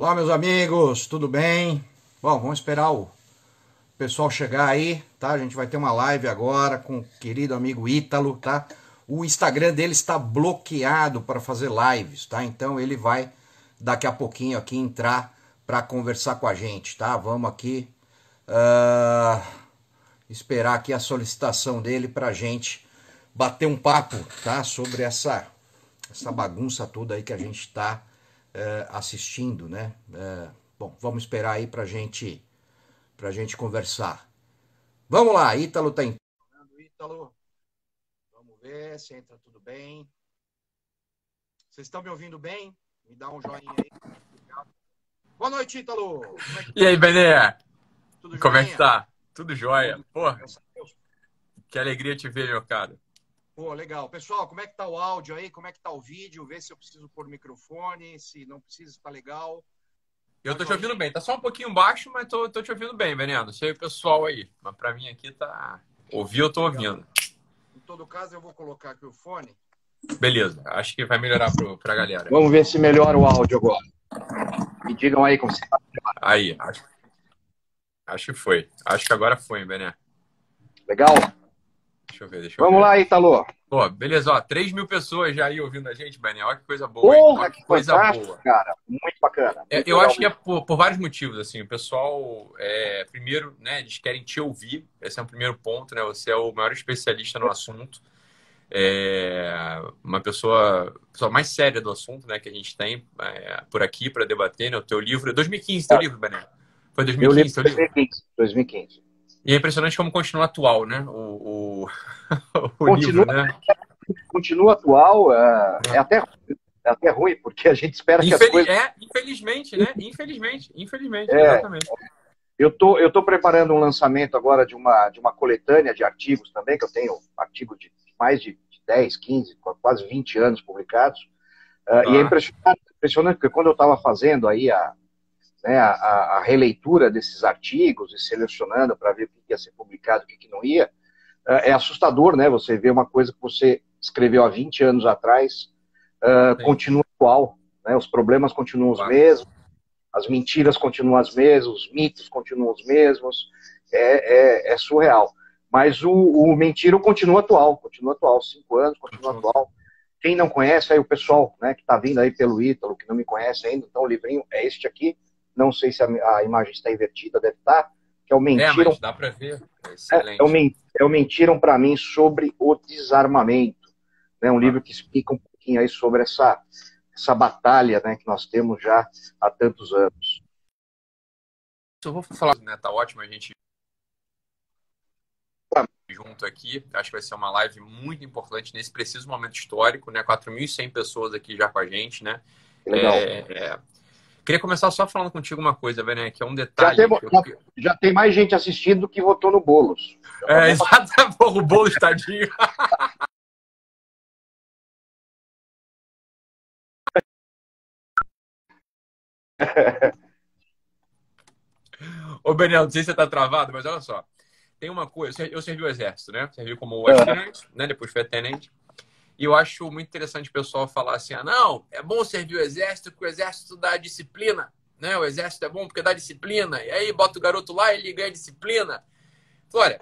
Olá, meus amigos, tudo bem? Bom, vamos esperar o pessoal chegar aí, tá? A gente vai ter uma live agora com o querido amigo Ítalo, tá? O Instagram dele está bloqueado para fazer lives, tá? Então ele vai daqui a pouquinho aqui entrar para conversar com a gente, tá? Vamos aqui uh, esperar aqui a solicitação dele para a gente bater um papo, tá? Sobre essa essa bagunça toda aí que a gente está assistindo, né? Uh, bom, vamos esperar aí para gente para gente conversar. Vamos lá, Ítalo tá entrando, Ítalo. Vamos ver se entra tudo bem. Vocês estão me ouvindo bem? Me dá um joinha aí. Boa noite, Ítalo. É e aí, Bené? Tudo Como é que tá? Tudo jóia. Porra, que alegria te ver, meu cara. Pô, legal. Pessoal, como é que tá o áudio aí? Como é que tá o vídeo? Vê se eu preciso pôr microfone, se não precisa, tá legal. Eu tô te ouvindo bem. Tá só um pouquinho baixo, mas tô, tô te ouvindo bem, Veneno. Não sei o pessoal aí. Mas pra mim aqui tá... Ouvir, eu tô ouvindo. Em todo caso, eu vou colocar aqui o fone. Beleza. Acho que vai melhorar pro, pra galera. Vamos ver se melhora o áudio agora. Me digam aí como você tá. Aí, acho, acho que foi. Acho que agora foi, Bené. Legal? Deixa eu ver, deixa eu Vamos ver. lá, Italo. Pô, beleza, ó. 3 mil pessoas já aí ouvindo a gente, Bené. Olha que coisa boa. Porra, que coisa boa. cara. Muito bacana. É, muito eu acho que é por, por, vários motivos, assim. O pessoal, é, primeiro, né, eles querem te ouvir. Esse é um primeiro ponto, né? Você é o maior especialista no assunto. É uma pessoa, pessoa mais séria do assunto, né, que a gente tem é, por aqui para debater, né? O teu livro, 2015, teu livro, Bené. Foi 2015, teu livro? 2015, 2015. E é impressionante como continua atual, né? O, o, o continua, livro, né? Continua atual, é, é, até, é até ruim, porque a gente espera Infeliz, que as coisas... É, infelizmente, né? Infelizmente, infelizmente, é, exatamente. Eu tô, eu tô preparando um lançamento agora de uma, de uma coletânea de artigos também, que eu tenho artigo de mais de 10, 15, quase 20 anos publicados. Ah. E é impressionante, impressionante, porque quando eu estava fazendo aí a, né, a, a, releitura desses artigos e selecionando para ver o que ia ser publicado o que não ia, uh, é assustador, né? Você vê uma coisa que você escreveu há 20 anos atrás, uh, continua atual, né? Os problemas continuam os mesmos, as mentiras continuam as mesmas, os mitos continuam os mesmos, é, é, é surreal. Mas o, o Mentira continua atual, continua atual, cinco anos, continua atual. Quem não conhece, aí o pessoal né, que está vindo aí pelo Ítalo, que não me conhece ainda, então o livrinho é este aqui. Não sei se a, a imagem está invertida, deve estar. Tá, que é o Mentiram. É, dá para ver. É, é, o, é o Mentiram para mim sobre o desarmamento. Né, um ah. livro que explica um pouquinho aí sobre essa, essa batalha né, que nós temos já há tantos anos. Eu vou falar, né? Tá ótimo a gente junto aqui. Acho que vai ser uma live muito importante nesse preciso momento histórico, né? 4.100 pessoas aqui já com a gente, né? Legal. É, é... Queria começar só falando contigo uma coisa, Bené, que é um detalhe. Já tem, já, já tem, mais gente assistindo do que votou no Boulos. É, exatamente. o Boulos, tadinho. Ô, Benel, não sei se você tá travado, mas olha só tem uma coisa, eu servi o exército, né? Servi como aspirante, né? Depois fui tenente. E eu acho muito interessante o pessoal falar assim: ah, não, é bom servir o exército porque o exército dá disciplina, né? O exército é bom porque dá disciplina. E aí bota o garoto lá e ele ganha disciplina. Olha,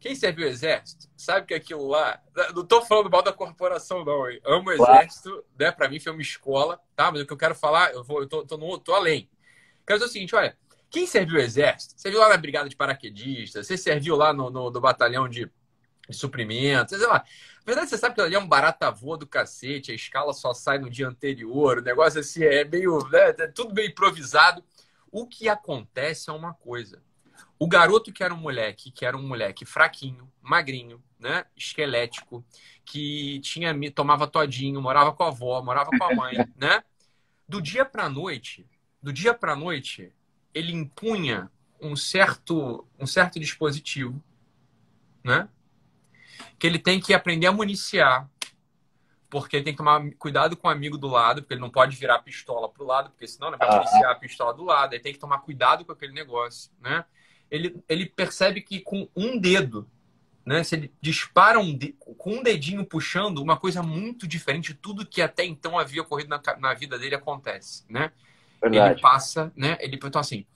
quem serviu o exército sabe que aquilo lá. Não tô falando mal da corporação, não. Eu amo o exército, né? Pra mim foi uma escola, tá? Mas o que eu quero falar, eu, vou, eu tô, tô, no, tô além. Quero dizer o seguinte: olha, quem serviu o exército? Você viu lá na brigada de paraquedistas? Você serviu lá no, no, no batalhão de suprimentos? Sei lá. Na verdade, você sabe que ali é um barata voa do cacete, a escala só sai no dia anterior, o negócio assim é meio. Né, é tudo meio improvisado. O que acontece é uma coisa. O garoto que era um moleque, que era um moleque fraquinho, magrinho, né? Esquelético, que tinha tomava todinho, morava com a avó, morava com a mãe, né? Do dia para noite, do dia para noite, ele impunha um certo, um certo dispositivo, né? Que ele tem que aprender a municiar, porque ele tem que tomar cuidado com o amigo do lado, porque ele não pode virar a pistola para o lado, porque senão ele vai ah. municiar a pistola do lado. Ele tem que tomar cuidado com aquele negócio, né? Ele, ele percebe que com um dedo, né? Se ele dispara um de... com um dedinho puxando, uma coisa muito diferente de tudo que até então havia ocorrido na, na vida dele acontece, né? Verdade. ele passa, né? Ele, então, assim,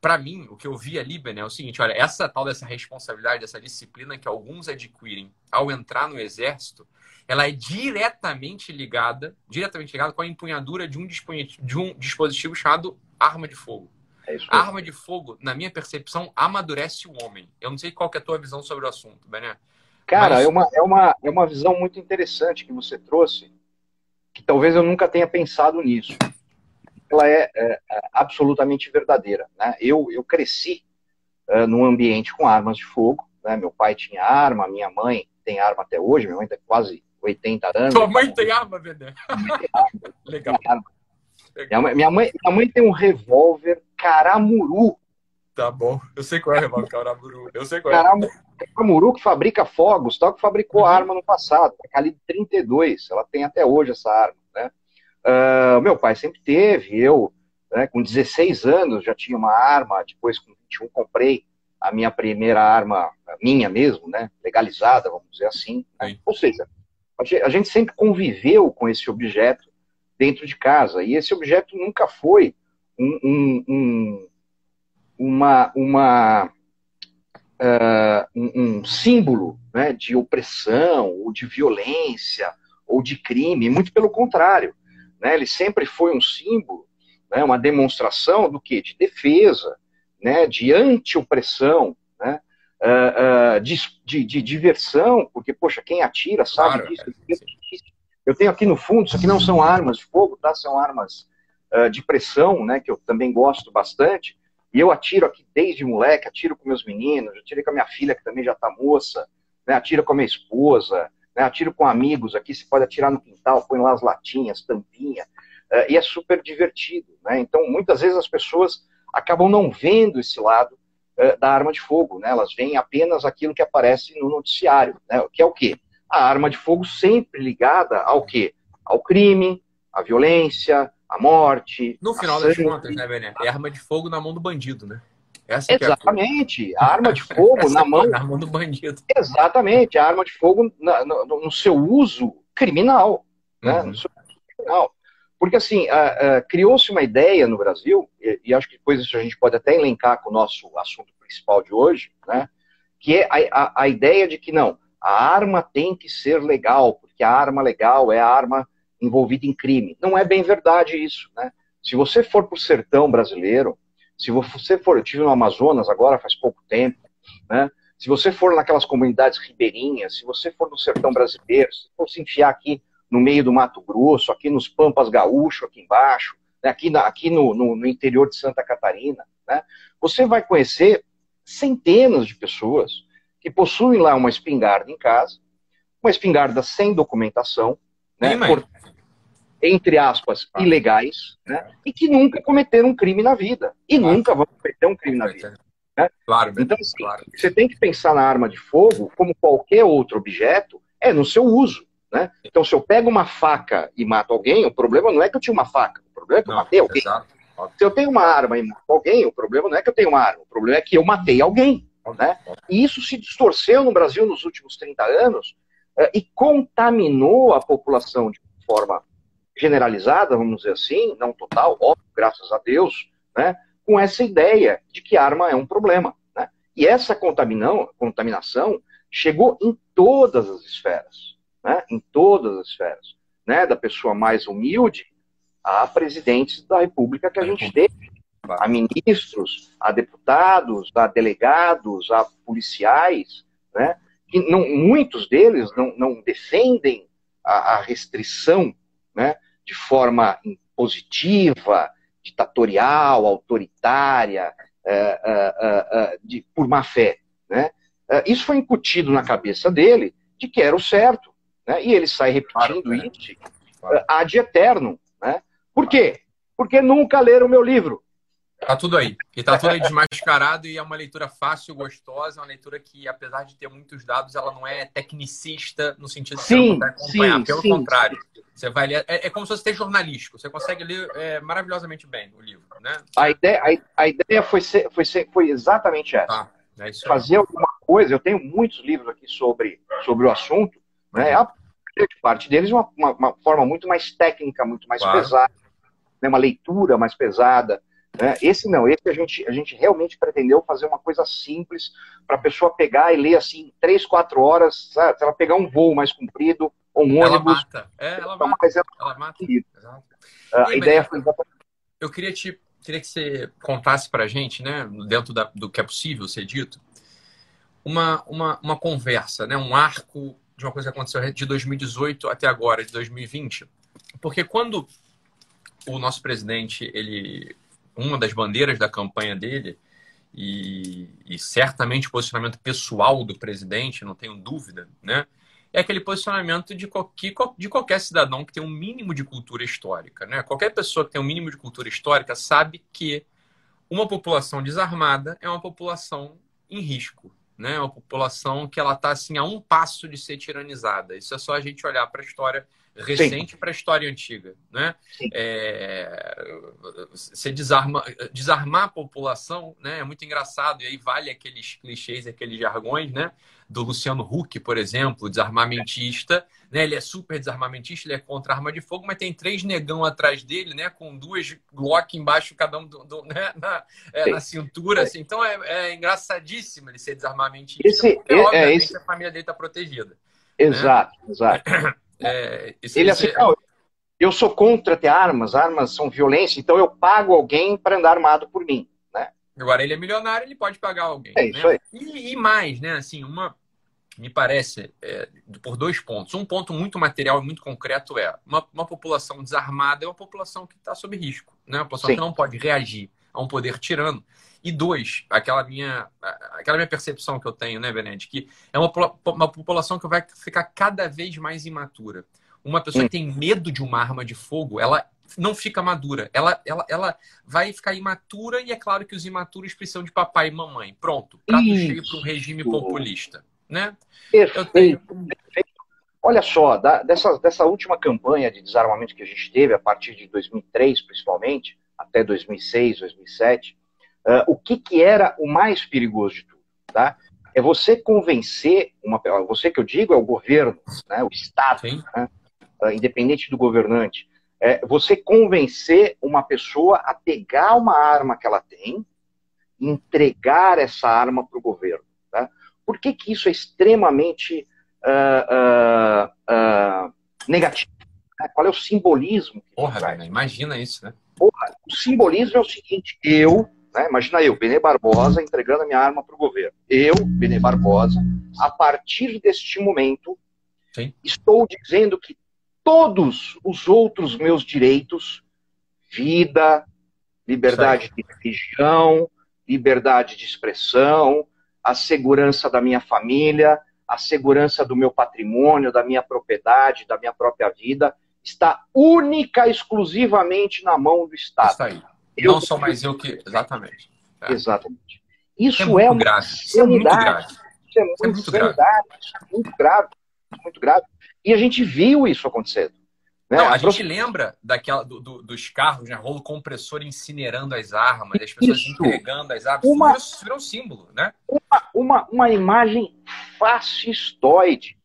para mim, o que eu vi ali, Ben, é o seguinte: olha, essa tal dessa responsabilidade, dessa disciplina que alguns adquirem ao entrar no exército, ela é diretamente ligada, diretamente ligada com a empunhadura de um, de um dispositivo chamado arma de fogo. É a arma de fogo, na minha percepção, amadurece o homem. Eu não sei qual é a tua visão sobre o assunto, Bené. Cara, mas... é, uma, é, uma, é uma visão muito interessante que você trouxe, que talvez eu nunca tenha pensado nisso. Ela é, é, é absolutamente verdadeira. Né? Eu, eu cresci uh, num ambiente com armas de fogo. Né? Meu pai tinha arma, minha mãe tem arma até hoje, minha mãe tem quase 80 anos. Tua mãe tem arma, Bené? Legal. Minha mãe, minha, mãe, minha mãe tem um revólver Caramuru. Tá bom. Eu sei qual é o revólver Caramuru. Eu sei qual é. Caramuru, Caramuru que fabrica fogos, tal, que fabricou uhum. arma no passado. É calibre 32. Ela tem até hoje essa arma. Né? Uh, meu pai sempre teve. Eu, né, com 16 anos, já tinha uma arma. Depois, com 21, comprei a minha primeira arma, minha mesmo, né? Legalizada, vamos dizer assim. Né? Ou seja, a gente sempre conviveu com esse objeto dentro de casa. E esse objeto nunca foi um, um, um uma, uma uh, um, símbolo né, de opressão ou de violência ou de crime, muito pelo contrário. Né, ele sempre foi um símbolo, né, uma demonstração do que? De defesa, né, de anti-opressão, né, uh, uh, de, de, de, diversão, porque, poxa, quem atira sabe claro, disso. É, eu tenho aqui no fundo, isso aqui não são armas de fogo, tá? São armas uh, de pressão, né? Que eu também gosto bastante. E eu atiro aqui desde moleque, atiro com meus meninos, atirei com a minha filha, que também já tá moça, né? Atiro com a minha esposa, né? Atiro com amigos aqui, você pode atirar no quintal, põe lá as latinhas, tampinha. Uh, e é super divertido, né? Então, muitas vezes as pessoas acabam não vendo esse lado uh, da arma de fogo, né? Elas veem apenas aquilo que aparece no noticiário, né? Que é o quê? a arma de fogo sempre ligada ao quê? Ao crime, à violência, à morte. No final das contas, né, Bené? É arma de fogo na mão do bandido, né? Essa é Exatamente. É a, a, arma de fogo na mão. Na mão do bandido. Exatamente. A arma de fogo na, no, no, seu uso criminal. Né? Uhum. No seu uso criminal. Porque, assim, criou-se uma ideia no Brasil, e, e, acho que depois isso a gente pode até elencar com o nosso assunto principal de hoje, né? Que é a, a, a ideia de que, não, a arma tem que ser legal, porque a arma legal é a arma envolvida em crime. Não é bem verdade isso, né? Se você for para o sertão brasileiro, se você for, eu estive no Amazonas agora faz pouco tempo, né? Se você for naquelas comunidades ribeirinhas, se você for no sertão brasileiro, se for se enfiar aqui no meio do Mato Grosso, aqui nos Pampas Gaúcho, aqui embaixo, né? aqui, na, aqui no, no, no interior de Santa Catarina, né? Você vai conhecer centenas de pessoas que possuem lá uma espingarda em casa, uma espingarda sem documentação, né, por, entre aspas, ah. ilegais, né, e que nunca cometeram um crime na vida. E claro. nunca vão cometer um crime na vida. Né? Claro, então, assim, claro. você tem que pensar na arma de fogo como qualquer outro objeto, é no seu uso. Né? Então, se eu pego uma faca e mato alguém, o problema não é que eu tinha uma faca, o problema é que não, eu matei alguém. Exato. Se eu tenho uma arma e mato alguém, o problema não é que eu tenho uma arma, o problema é que eu matei alguém. Né? E isso se distorceu no Brasil nos últimos 30 anos uh, e contaminou a população de forma generalizada, vamos dizer assim, não total, óbvio, graças a Deus, né, com essa ideia de que arma é um problema. Né? E essa contaminação chegou em todas as esferas, né? em todas as esferas, né? da pessoa mais humilde a presidentes da República que a gente teve a ministros, a deputados, a delegados, a policiais, né? que não, muitos deles não, não defendem a, a, restrição né? De forma positiva, ditatorial, autoritária, é, é, é, de, por má fé. Né? isso foi incutido na cabeça dele de que era o certo. Né? E ele sai repetindo claro, isso claro. ad eterno. Né? Por quê? Porque nunca leram o meu livro. Tá tudo aí. E tá tudo aí desmascarado e é uma leitura fácil, gostosa, uma leitura que, apesar de ter muitos dados, ela não é tecnicista no sentido de sim, você acompanhar. Sim, Pelo sim, contrário, você vai ler. É, é, como se fosse ter jornalístico. Você consegue ler é, maravilhosamente bem o livro, né? A ideia, a, a ideia foi, ser, foi, ser, foi exatamente essa. Ah, é Fazer alguma coisa. Eu tenho muitos livros aqui sobre, sobre o assunto, né? Uhum. A parte deles uma, uma, uma forma muito mais técnica, muito mais claro. pesada né, uma leitura mais pesada. Né? Esse não, esse a gente, a gente realmente pretendeu fazer uma coisa simples para a pessoa pegar e ler assim, três, quatro horas, sabe? se ela pegar um voo mais comprido, ou um ela ônibus. Mata. É, ela mata. Mais ela, ela mata. A ideia foi Eu queria te queria que você contasse para a gente, né, dentro da, do que é possível ser dito, uma, uma, uma conversa, né, um arco de uma coisa que aconteceu de 2018 até agora, de 2020. Porque quando o nosso presidente, ele uma das bandeiras da campanha dele, e, e, certamente o posicionamento pessoal do presidente, não tenho dúvida, né? É aquele posicionamento de, qualquer, de qualquer cidadão que tem um mínimo de cultura histórica, né? Qualquer pessoa que tem um mínimo de cultura histórica sabe que uma população desarmada é uma população em risco, né? Uma população que ela está assim a um passo de ser tiranizada. Isso é só a gente olhar para a história recente para a história antiga, né? É, você desarma, desarmar a população, né? É muito engraçado e aí vale aqueles clichês, aqueles jargões, né? Do Luciano Huck, por exemplo, desarmamentista, né? Ele é super desarmamentista, ele é contra arma de fogo, mas tem três negão atrás dele, né? Com duas Glock embaixo, cada um do, do né? na, é, na, cintura, assim. Então é, é, engraçadíssimo ele ser desarmamentista, esse, porque é, obviamente esse... a família dele está protegida. Exato, né? exato. É, ele assim, eu sou contra ter armas, armas são violência, então eu pago alguém para andar armado por mim, né? Agora ele é milionário, ele pode pagar alguém. É isso né? aí. E, e, mais, né? Assim, uma me parece é, por dois pontos. Um ponto muito material e muito concreto é uma, uma população desarmada é uma população que está sob risco, né? Uma população Sim. que não pode reagir a um poder tirano. E dois, aquela minha, aquela minha percepção que eu tenho, né, Bened, que é uma, uma população que vai ficar cada vez mais imatura. Uma pessoa que tem medo de uma arma de fogo, ela não fica madura. Ela, ela, ela vai ficar imatura e é claro que os imaturos precisam de papai e mamãe. Pronto, prato Isso. cheio para um regime populista. Né? Perfeito, tenho... perfeito. Olha só, da, dessa, dessa última campanha de desarmamento que a gente teve, a partir de 2003 principalmente, até 2006, 2007, Uh, o que, que era o mais perigoso de tudo, tá? É você convencer, uma, você que eu digo é o governo, né, o Estado, né, uh, independente do governante, é você convencer uma pessoa a pegar uma arma que ela tem e entregar essa arma para o governo. Tá? Por que, que isso é extremamente uh, negativo? Né? Qual é o simbolismo? Porra, imagina isso, né? Porra, o simbolismo é o seguinte: eu, né? Imagina eu, Benê Barbosa, entregando a minha arma para o governo. Eu, Benê Barbosa, a partir deste momento, Sim. estou dizendo que todos os outros meus direitos, vida, liberdade de religião, liberdade de expressão, a segurança da minha família, a segurança do meu patrimônio, da minha propriedade, da minha própria vida, está única, exclusivamente na mão do Estado. Está aí. Eu não sou mais eu que. Exatamente. É. Exatamente. Isso é, muito é uma grave. Isso é muito grave. Isso é muito, isso é muito grave. É muito grave. Muito grave. E a gente viu isso acontecendo. Né? Não, a, a gente lembra daquela, do, do, dos carros, né? Rolo compressor incinerando as armas, as pessoas isso. entregando as armas. Uma, isso virou um símbolo, né? Uma, uma, uma imagem fascistoide.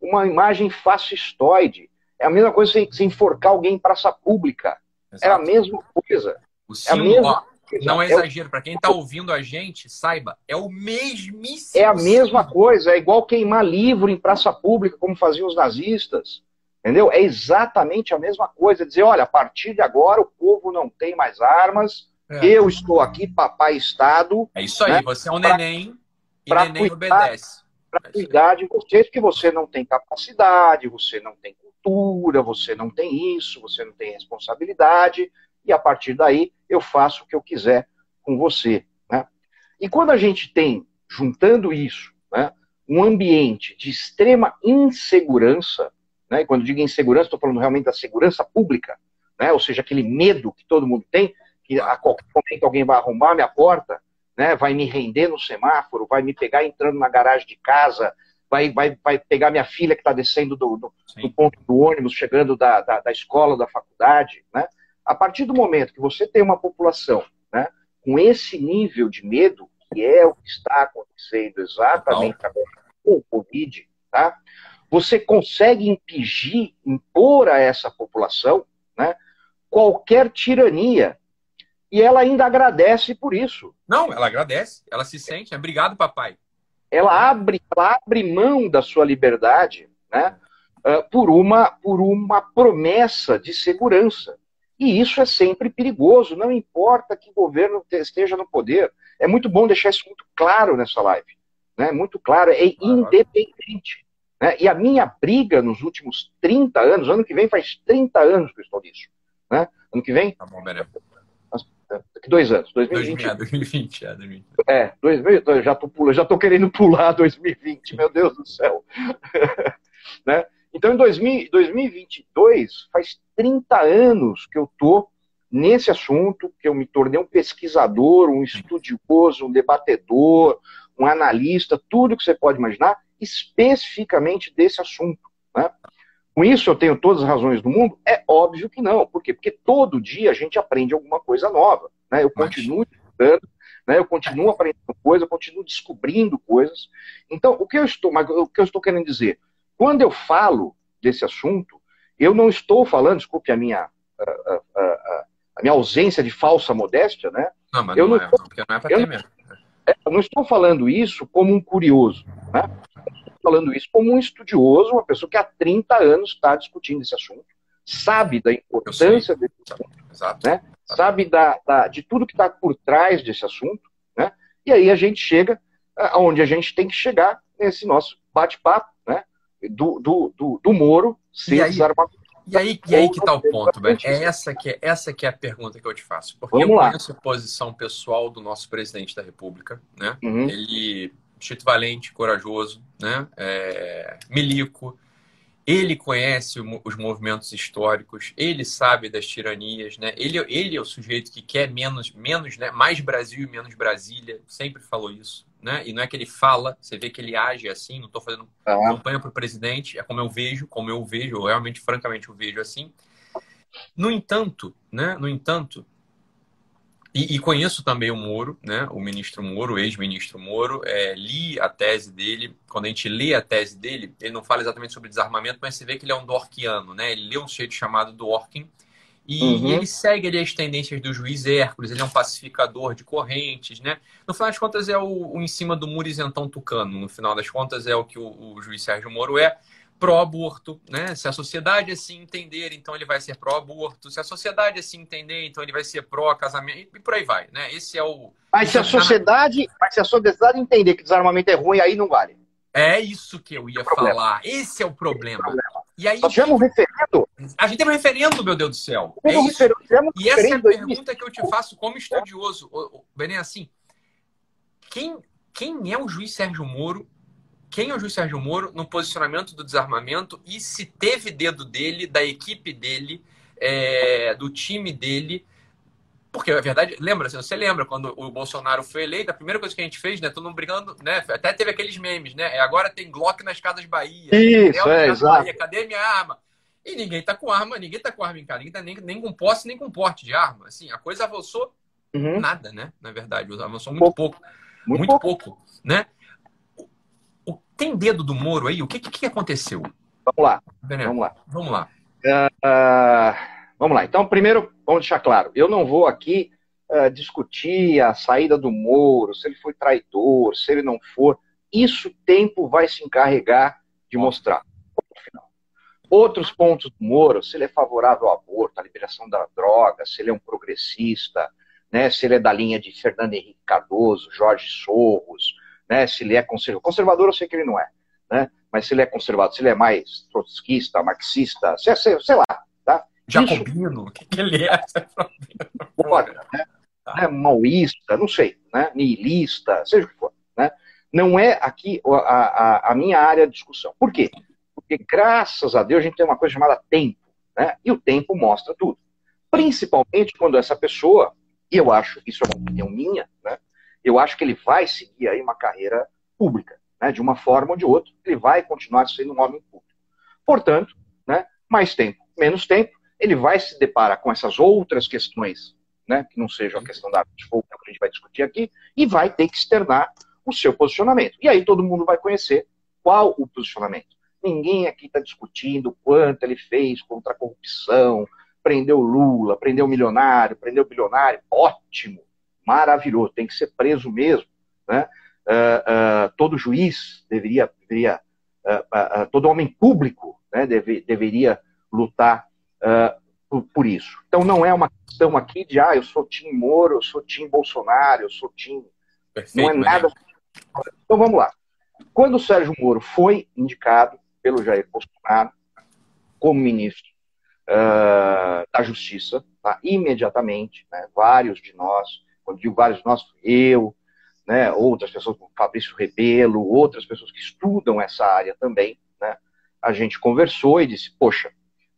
Uma imagem fascistoide. É a mesma coisa que você enforcar alguém em praça pública. Exato. É a mesma coisa. O símbolo, é ó, não é exagero. Para quem está ouvindo a gente, saiba, é o mesmíssimo. É a mesma coisa. É igual queimar livro em praça pública, como faziam os nazistas. Entendeu? É exatamente a mesma coisa. Dizer, olha, a partir de agora o povo não tem mais armas. É. Eu estou aqui, papai Estado. É isso aí. Né? Você é um pra, neném e neném cuidar, obedece. Para é cuidar de vocês, porque você não tem capacidade, você não tem cultura, você não tem isso, você não tem responsabilidade e a partir daí eu faço o que eu quiser com você. Né? E quando a gente tem, juntando isso, né, um ambiente de extrema insegurança, né, e quando digo insegurança, estou falando realmente da segurança pública, né, ou seja, aquele medo que todo mundo tem, que a qualquer momento alguém vai arrombar minha porta, né, vai me render no semáforo, vai me pegar entrando na garagem de casa, vai, vai, vai pegar minha filha que está descendo do, do, do, ponto do ônibus, chegando da, da, da escola, da faculdade, né? A partir do momento que você tem uma população né, com esse nível de medo, que é o que está acontecendo exatamente agora com o Covid, tá? você consegue impingir, impor a essa população né, qualquer tirania. E ela ainda agradece por isso. Não, ela agradece, ela se sente. Obrigado, papai. Ela abre, ela abre mão da sua liberdade, né? Uh, por uma por uma promessa de segurança. E isso é sempre perigoso, não importa que governo esteja no poder. É muito bom deixar isso muito claro nessa live. Né? Muito claro, é independente. Né? E a minha briga nos últimos 30 anos, ano que vem faz 30 anos que eu estou nisso. Né? Ano que vem? Tá bom, Bené. Daqui dois anos, 2020. 2020, é, 2020. É, 2020, já estou já tô querendo pular 2020, meu Deus do céu. né? Então, em 2000, 2022, faz 30 anos que eu estou nesse assunto, que eu me tornei um pesquisador, um estudioso, um debatedor, um analista, tudo que você pode imaginar, especificamente desse assunto. Né? Com isso eu tenho todas as razões do mundo? É óbvio que não. Por quê? Porque todo dia a gente aprende alguma coisa nova. Né? Eu continuo estudando, né? eu continuo aprendendo coisas, eu continuo descobrindo coisas. Então, o que eu estou, mas o que eu estou querendo dizer? Quando eu falo desse assunto, eu não estou falando, desculpe a minha, a, a, a, a minha ausência de falsa modéstia, né? Não, mas eu não, não, é, estou, porque não é para ter mesmo. É, eu não estou falando isso como um curioso, né? Estou falando isso como um estudioso, uma pessoa que há 30 anos está discutindo esse assunto, sabe da importância desse assunto, Exato. Né? sabe da, da, de tudo que está por trás desse assunto, né? E aí a gente chega aonde a gente tem que chegar nesse nosso bate-papo? Do, do, do, do Moro ser e aí, desarmado. E aí, e aí que está o ponto, Beto. É essa que é, essa que é a pergunta que eu te faço. Porque Vamos eu lá. conheço a posição pessoal do nosso presidente da República, né? Uhum. Ele, Chito Valente, corajoso, né? É, milico, ele conhece os movimentos históricos, ele sabe das tiranias, né? Ele, ele é o sujeito que quer menos, menos, né? Mais Brasil e menos Brasília, sempre falou isso né? E não é que ele fala, você vê que ele age assim, não estou fazendo ah. campanha para o presidente, é como eu vejo, como eu vejo, eu realmente, francamente, eu vejo assim. No entanto, né? No entanto, e, e conheço também o Moro, né? O ministro Moro, o ex-ministro Moro, é, li a tese dele. Quando a gente lê a tese dele, ele não fala exatamente sobre desarmamento, mas você vê que ele é um Dorkiano, né? Ele lê um sujeito chamado Dworkin, e, uhum. e, ele segue ali as tendências do juiz Hércules, ele é um pacificador de correntes, né? No final das contas, é o, o em cima do muro isentão tucano. No final das contas, é o que o, o juiz Sérgio Moro é pró-aborto, né? Se a sociedade assim entender, então ele vai ser pró-aborto. Se a sociedade assim entender, então ele vai ser pró-casamento e por aí vai, né? Esse é o. Mas se a sociedade, mas se a sociedade entender que desarmamento é ruim, aí não vale. É isso que eu ia falar. Esse é o problema. É o problema. E aí, Nós tivemos um referendo. A gente teve um referendo, meu Deus do céu. É um referendo, e essa é a pergunta que eu te faço como estudioso. Benê, assim, quem, quem é o juiz Sérgio Moro? Quem é o juiz Sérgio Moro no posicionamento do desarmamento e se teve dedo dele, da equipe dele, é, do time dele, porque a verdade, lembra, você lembra quando o Bolsonaro foi eleito, a primeira coisa que a gente fez, né? Todo mundo brigando, né? Até teve aqueles memes, né? É, agora tem Glock nas casas Bahia. Isso, é, exato. Bahia, cadê minha arma? E ninguém tá com arma, ninguém tá com arma em casa, ninguém tá nem, nem com posse, nem com porte de arma. Assim, a coisa avançou uhum. nada, né? Na verdade, avançou muito pouco. pouco muito, muito pouco. pouco. né? O, o, tem dedo do Moro aí? O que, que, que aconteceu? Vamos lá. Vamos lá. Vamos lá. Uh, uh Vamos lá. Então, primeiro, vamos deixar claro: eu não vou aqui uh, discutir a saída do Moro, se ele foi traidor, se ele não for. Isso o tempo vai se encarregar de mostrar. Outros pontos do Moro, se ele é favorável ao aborto, à liberação da droga, se ele é um progressista, né, se ele é da linha de Fernando Henrique Cardoso, Jorge Sorros, né, se ele é conservador. Conservador eu sei que ele não é, né, mas se ele é conservador, se ele é mais trotskista, marxista, sei, sei, sei lá, Jacobino, o que, que ele é? Pode, né? né? Maoísta, não sei, né? Nihilista, seja o que for. Né? Não é aqui a, a, a minha área de discussão. Por quê? Porque, graças a Deus, a gente tem uma coisa chamada tempo. Né? E o tempo mostra tudo. Principalmente quando essa pessoa, e eu acho, isso é uma opinião minha, né? eu acho que ele vai seguir aí uma carreira pública. Né? De uma forma ou de outra, ele vai continuar sendo um homem público. Portanto, né? mais tempo, menos tempo, ele vai se deparar com essas outras questões, né, que não sejam a questão da fogo, que a gente vai discutir aqui, e vai ter que externar o seu posicionamento. E aí todo mundo vai conhecer qual o posicionamento. Ninguém aqui está discutindo quanto ele fez contra a corrupção, prendeu Lula, prendeu milionário, prendeu bilionário, ótimo, maravilhoso, tem que ser preso mesmo. Né? Uh, uh, todo juiz deveria, deveria uh, todo homem público né, deve, deveria lutar por, por, isso. Então não é uma questão aqui de, ah, eu sou Tim Moro, eu sou Tim Bolsonaro, eu sou Tim... Perfeito, não é nada... Então vamos lá. Quando o Sérgio Moro foi indicado pelo Jair Bolsonaro como ministro uh, da Justiça, tá? imediatamente, né, vários de nós, quando digo vários de nós, eu, né, outras pessoas como Fabrício Rebelo, outras pessoas que estudam essa área também, né, a gente conversou e disse, poxa,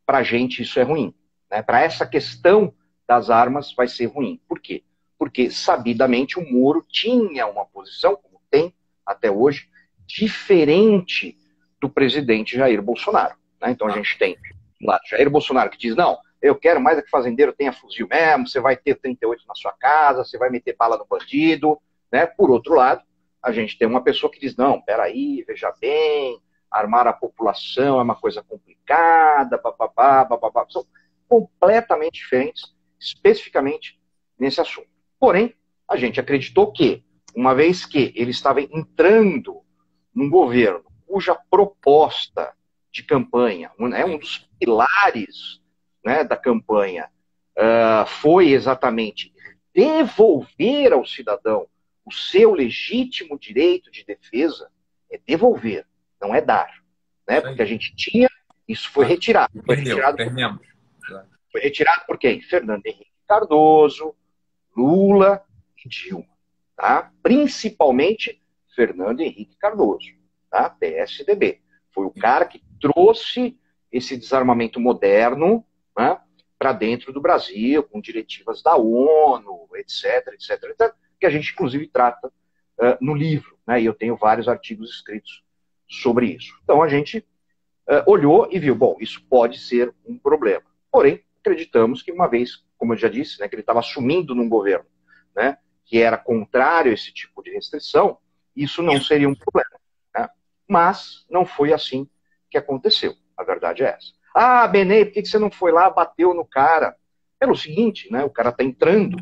para a gente isso é ruim. Né, para essa questão das armas vai ser ruim. Por quê? Porque, sabidamente, o Moro tinha uma posição, como tem até hoje, diferente do presidente Jair Bolsonaro. Né? Então a gente tem lá Jair Bolsonaro que diz: não, eu quero mais é que fazendeiro tenha fuzil mesmo, você vai ter 38 na sua casa, você vai meter bala no bandido. Né? Por outro lado, a gente tem uma pessoa que diz: não, peraí, veja bem, armar a população é uma coisa complicada, bababá, bababá. São completamente diferentes, especificamente nesse assunto. Porém, a gente acreditou que, uma vez que ele estava entrando num governo cuja proposta de campanha, um, né, um dos pilares né, da campanha uh, foi exatamente devolver ao cidadão o seu legítimo direito de defesa, é devolver, não é dar. Né? Porque a gente tinha, isso foi retirado. Foi retirado, por, foi retirado por quem? Fernando Henrique Cardoso, Lula e Dilma. Tá? Principalmente Fernando Henrique Cardoso, tá? PSDB. Foi o cara que trouxe esse desarmamento moderno né, para dentro do Brasil, com diretivas da ONU, etc, etc, etc que a gente, inclusive, trata uh, no livro. Né, e eu tenho vários artigos escritos sobre isso. Então, a gente uh, olhou e viu, bom, isso pode ser um problema. Porém, acreditamos que, uma vez, como eu já disse, né, que ele estava assumindo num governo né, que era contrário a esse tipo de restrição, isso não seria um problema. Né? Mas não foi assim que aconteceu. A verdade é essa. Ah, Benê, por que você não foi lá, bateu no cara? Pelo seguinte, né? O cara está entrando,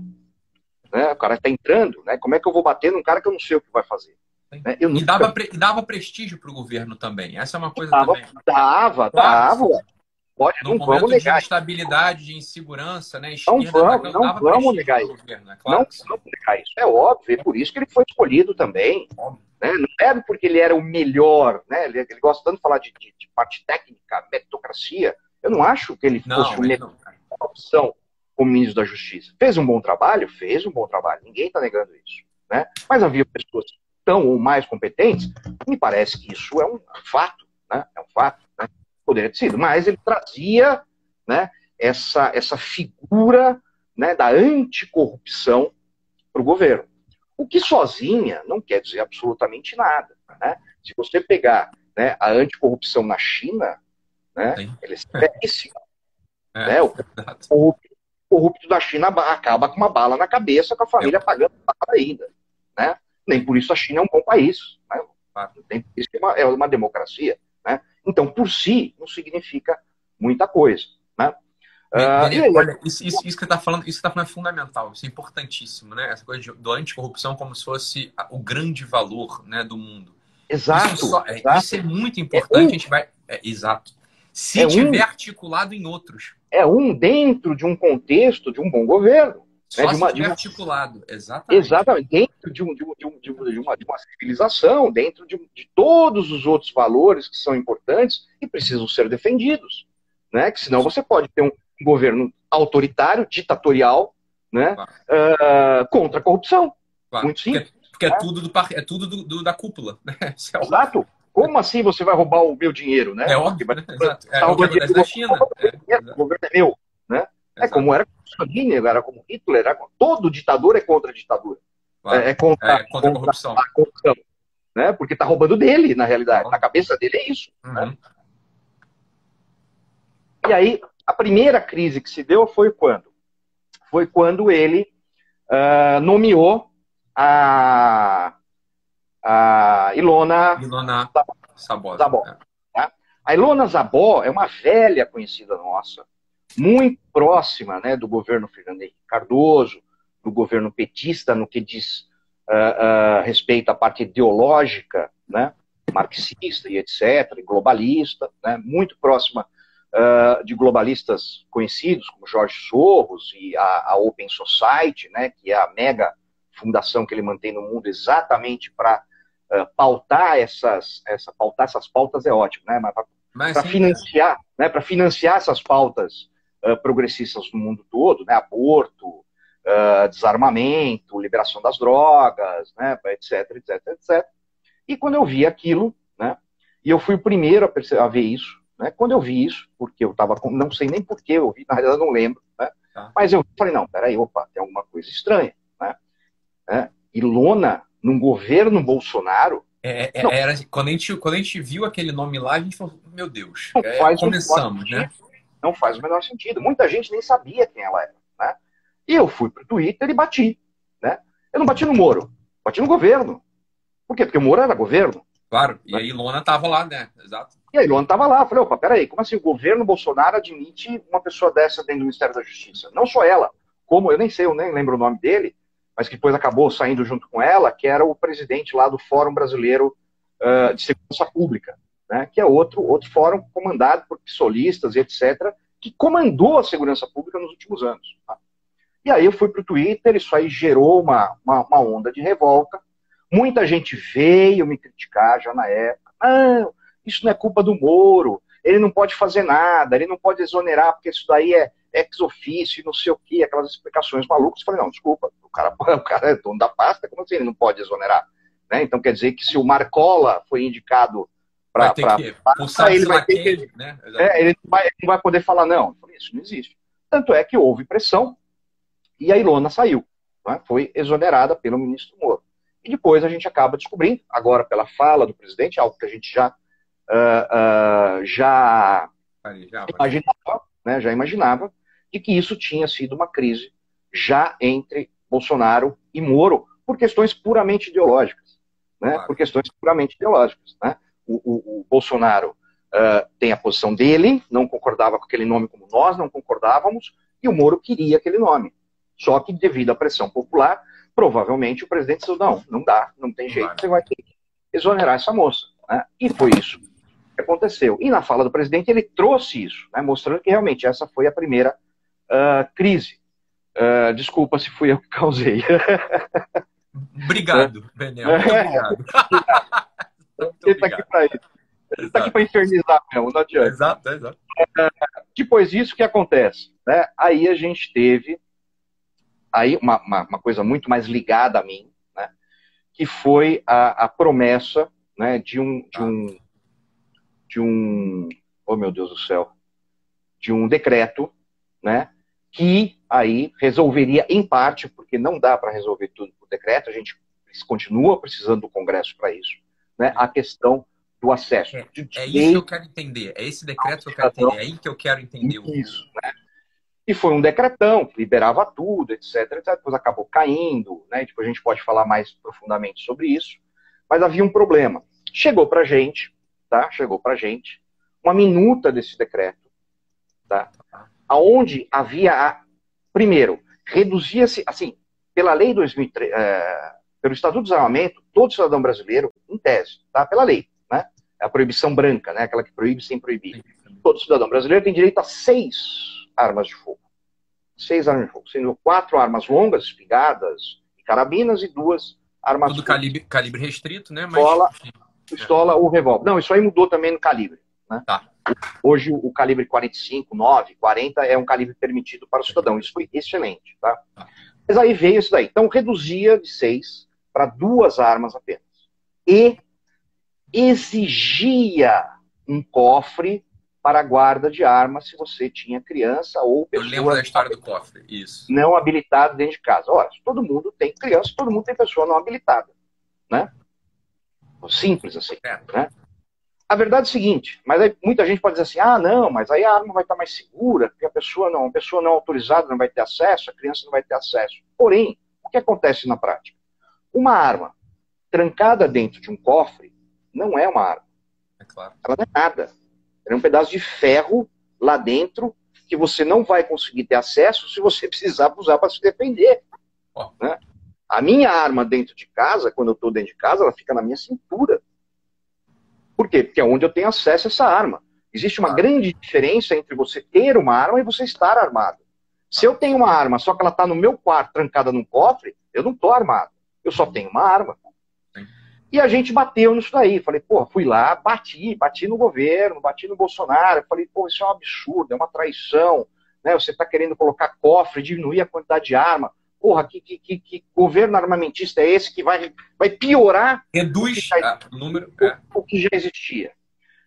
né? O cara está entrando, né? Como é que eu vou bater num cara que eu não sei o que vai fazer? Né? Eu nunca... e, dava pre... e dava prestígio para o governo também. Essa é uma coisa dava, também. Dava, dava. Pode, não vamos negar. De instabilidade, de insegurança, né? Esquerda, não vamos, não vamos negar isso. Governo, é claro não vamos negar isso. É óbvio, é por isso que ele foi escolhido também. Né? Não é porque ele era o melhor, né? Ele, ele gosta tanto de falar de, de, de, parte técnica, meritocracia. Eu não acho que ele não, fosse o melhor opção como ministro da Justiça. Fez um bom trabalho? Fez um bom trabalho. Ninguém está negando isso. Né? Mas havia pessoas tão ou mais competentes, me parece que isso é um fato. Né? É um fato. Né? poderia ter sido, mas ele trazia né, essa, essa figura né, da anticorrupção para o governo. O que sozinha não quer dizer absolutamente nada. Né? Se você pegar né, a anticorrupção na China, né, ela é seríssima. É, né? o, corrupto, corrupto da China acaba com uma bala na cabeça, com a família é. pagando bala ainda. Né? Nem por isso a China é um bom país. Né? Nem por isso é uma, é uma democracia. Né? Então, por si, não significa muita coisa. Né? Uh, olha, isso, isso, isso, que está falando, isso que tá falando é fundamental, isso é importantíssimo, né? Essa coisa de, do anticorrupção como se fosse o grande valor né, do mundo. Exato isso, só, é, exato. isso é muito importante, é um, a gente vai. É, exato. Se é tiver um, articulado em outros. É um dentro de um contexto de um bom governo. Só né, de uma, de uma... articulado, exatamente. Exatamente, dentro de, um, de, um, de, um, de, uma, de uma civilização, dentro de, de todos os outros valores que são importantes e precisam ser defendidos. Né? Que senão você pode ter um governo autoritário, ditatorial, né? Claro. Uh, contra a corrupção. Claro. Muito simples. Porque, porque é, é tudo, do, é tudo do, do da cúpula. Né? É Exato. Como assim você vai roubar o meu dinheiro, né? É óbvio, né? Exato. É, tá o que acontece na China. É, o governo é meu, né? É como era Mussolini, era como Hitler, era, todo ditador é contra a ditadura. Claro. É, é, contra, é, contra, a corrupção. A corrupção né? Porque está roubando dele, na realidade. Na cabeça dele é isso. Uhum. Né? E aí, a primeira crise que se deu foi quando? Foi quando ele uh, nomeou a, a Ilona, Ilona Zabó. Zabó. É. Tá? A Ilona Zabó é uma velha conhecida nossa, muito próxima né, do governo Fernando Henrique Cardoso, do governo petista, no que diz uh, uh, respeito à parte ideológica, né, marxista e etc., e globalista, né, muito próxima uh, de globalistas conhecidos como Jorge Soros e a, a, Open Society, né, que é a mega fundação que ele mantém no mundo exatamente para pautar essas, essa, pautar essas pautas é ótimo, né, mas para financiar, né, para financiar essas pautas progressistas no mundo todo, né, aborto, uh, desarmamento, liberação das drogas, né, etc, etc, etc. E quando eu vi aquilo, né, e eu fui o primeiro a, perceber, a ver isso, né, quando eu vi isso, porque eu estava, não sei nem por que eu vi, na realidade não lembro, né, tá. mas eu falei, não, peraí, opa, tem alguma coisa estranha, né, né? E lona num governo Bolsonaro, é, é, era, quando, a gente, quando a gente viu aquele nome lá, a gente falou, meu Deus, é, começamos, né? Não faz o menor sentido. Muita gente nem sabia quem ela era. Né? E eu fui pro Twitter e bati. Né? Eu não bati no Moro, bati no governo. Por quê? Porque o Moro era governo. Claro, e né? a Ilona tava lá, né? Exato. E a Ilona tava lá. Eu falei, opa, peraí, como assim o governo Bolsonaro admite uma pessoa dessa dentro do Ministério da Justiça? Não só ela, como, eu nem sei, eu nem lembro o nome dele, mas que depois acabou saindo junto com ela, que era o presidente lá do Fórum Brasileiro uh, de Segurança Pública, né? que é outro, outro fórum comandado por psolistas etc., que comandou a segurança pública nos últimos anos. Tá? E aí eu fui para o Twitter, isso aí gerou uma, uma, uma, onda de revolta. Muita gente veio me criticar já na época. Não, isso não é culpa do Moro, ele não pode fazer nada, ele não pode exonerar, porque isso daí é ex ofício, não sei o quê, aquelas explicações malucas. Eu falei, não, desculpa, o cara, o cara é dono da pasta, como assim ele não pode exonerar? Né? Então quer dizer que se o Marcola foi indicado para ele vai ter que, né? é, ele, vai, ele não vai poder falar não. Isso não existe. Tanto é que houve pressão, e a Ilona saiu, né? foi exonerada pelo ministro Moro. E depois a gente acaba descobrindo, agora pela fala do presidente, algo que a gente já, uh, uh, já, já imaginava, né? já imaginava, de que isso tinha sido uma crise já entre Bolsonaro e Moro, por questões puramente ideológicas. Né? Claro. Por questões puramente ideológicas. Né? O, o, o Bolsonaro uh, tem a posição dele, não concordava com aquele nome como nós não concordávamos, e o Moro queria aquele nome. Só que, devido à pressão popular, provavelmente o presidente disse: não, não dá, não tem jeito, você vai ter que exonerar essa moça. Né? E foi isso que aconteceu. E na fala do presidente, ele trouxe isso, né? mostrando que realmente essa foi a primeira uh, crise. Uh, desculpa se fui eu que causei. Obrigado, Benel. Obrigado. Ele está aqui para isso. Ele está aqui para infernizar mesmo, não adianta. Exato, exato. Uh, depois disso, o que acontece? Né? Aí a gente teve aí uma, uma, uma, coisa muito mais ligada a mim, né, que foi a, a promessa né, de um de um de um oh meu Deus do céu de um decreto, né, que aí resolveria em parte, porque não dá para resolver tudo por decreto, a gente continua precisando do Congresso para isso, né, a questão do acesso. É, é, isso que eu quero entender, é esse decreto que eu quero entender, é aí que eu quero entender. Isso, né? E foi um decretão que liberava tudo, etc, etc. Depois acabou caindo, né? Depois a gente pode falar mais profundamente sobre isso. Mas havia um problema. Chegou para gente, tá? Chegou para gente uma minuta desse decreto, tá? Aonde havia, a... primeiro, reduzia-se, assim, pela lei 2003, é... pelo Estatuto do Desarmamento, todo cidadão brasileiro, em tese, tá? Pela lei, né? É a proibição branca, né? Aquela que proíbe sem proibir. Todo cidadão brasileiro tem direito a seis armas de fogo. Seis armas de fogo, sendo quatro armas longas, espigadas e carabinas, e duas armas Tudo calibre, calibre restrito, né? Mas... Pistola, pistola é. ou revólver. Não, isso aí mudou também no calibre. Né? Tá. Hoje o calibre 45, 9, 40 é um calibre permitido para o cidadão. Isso foi excelente. Tá? tá. Mas aí veio isso daí. Então reduzia de seis para duas armas apenas. E exigia um cofre para a guarda de armas se você tinha criança ou pessoa. Eu lembro da história do cofre, isso. Não habilitado dentro de casa. Ora, todo mundo tem criança, todo mundo tem pessoa não habilitada. Né? Simples assim. É. Né? A verdade é o seguinte, mas aí muita gente pode dizer assim, ah, não, mas aí a arma vai estar mais segura, porque a pessoa não, a pessoa não autorizada não vai ter acesso, a criança não vai ter acesso. Porém, o que acontece na prática? Uma arma trancada dentro de um cofre não é uma arma. É claro. Ela não é nada. Era um pedaço de ferro lá dentro que você não vai conseguir ter acesso se você precisar usar para se defender. Oh. Né? A minha arma dentro de casa, quando eu estou dentro de casa, ela fica na minha cintura. Por quê? Porque é onde eu tenho acesso a essa arma. Existe uma ah. grande diferença entre você ter uma arma e você estar armado. Se eu tenho uma arma, só que ela está no meu quarto, trancada num cofre, eu não estou armado. Eu só tenho uma arma. E a gente bateu nisso daí. Falei, pô, fui lá, bati, bati no governo, bati no Bolsonaro. Falei, pô, isso é um absurdo, é uma traição. Né? Você está querendo colocar cofre, diminuir a quantidade de arma. Porra, que, que, que, que, governo armamentista é esse que vai, vai piorar Reduz o, já, o número, é. o, o, que já existia?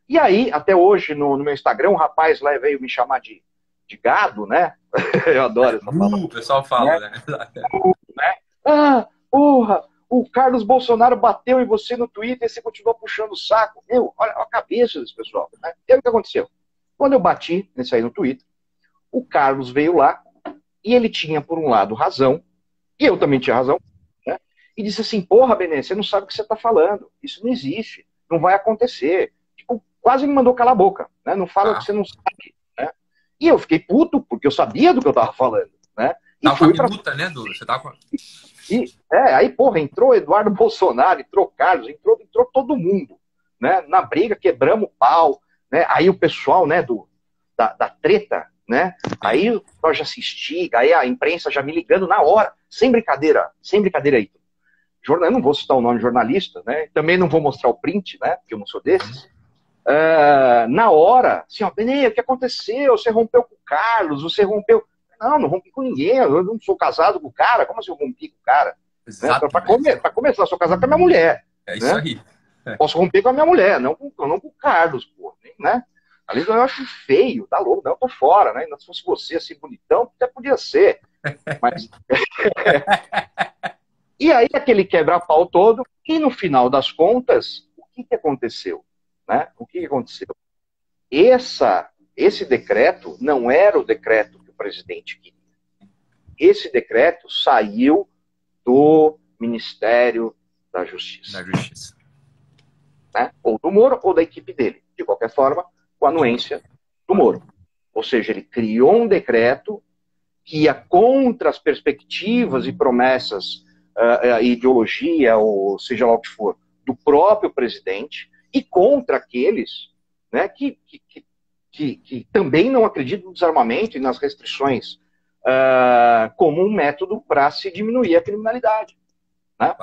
E aí, até hoje, no, no, meu Instagram, um rapaz lá veio me chamar de, de gado, né? Eu adoro essa palavra. Uh, o pessoal fala, né? né? Uh, né? Ah, porra, o Carlos Bolsonaro bateu em você no Twitter e você continuou puxando o saco. Meu, olha a cabeça desse pessoal. Né? E aí o que aconteceu? Quando eu bati nesse aí no Twitter, o Carlos veio lá e ele tinha, por um lado, razão, e eu também tinha razão, né? e disse assim, porra, Benê, você não sabe o que você está falando. Isso não existe, não vai acontecer. Tipo, quase me mandou calar a boca, né? Não fala ah. o que você não sabe. Né? E eu fiquei puto, porque eu sabia do que eu estava falando. Né? E tava fui com a minuta, pra... né, Dudu? Você tava com... E, é, aí, porra, entrou Eduardo Bolsonaro, entrou Carlos, entrou, entrou todo mundo, né? Na briga, quebramos o pau, né? Aí o pessoal, né, do, da, da treta, né? Aí nós já assisti, aí a imprensa já me ligando na hora, sem brincadeira, sem brincadeira aí. Jornal, eu não vou citar o nome de jornalista, né? Também não vou mostrar o print, né? Porque eu não sou desses. Uh, na hora, assim, ó, Benê, o que aconteceu? Você rompeu com o Carlos, você rompeu. Não, não rompi com ninguém. Eu não sou casado com o cara. Como assim eu rompi com o cara? Né? Para come, começar, sou casado com a minha mulher. É isso né? aí. É. Posso romper com a minha mulher, não com, não com o Carlos, pô. Né? Ali eu acho feio, tá louco, não, eu tô fora, né? Se fosse você assim, bonitão, até podia ser. Mas. e aí, aquele quebra-pau todo, e no final das contas, o que, que aconteceu? Né? O que, que aconteceu? Essa, esse decreto não era o decreto presidente queria. Esse decreto saiu do Ministério da Justiça. Da Justiça. Né? Ou do Moro ou da equipe dele. De qualquer forma, com a anuência do Moro. Ou seja, ele criou um decreto que ia contra as perspectivas e promessas, uh, ideologia, ou seja lá o que for, do próprio presidente, e contra aqueles né, que, que, que que, que também não acredita no desarmamento e nas restrições uh, como um método para se diminuir a criminalidade. Né?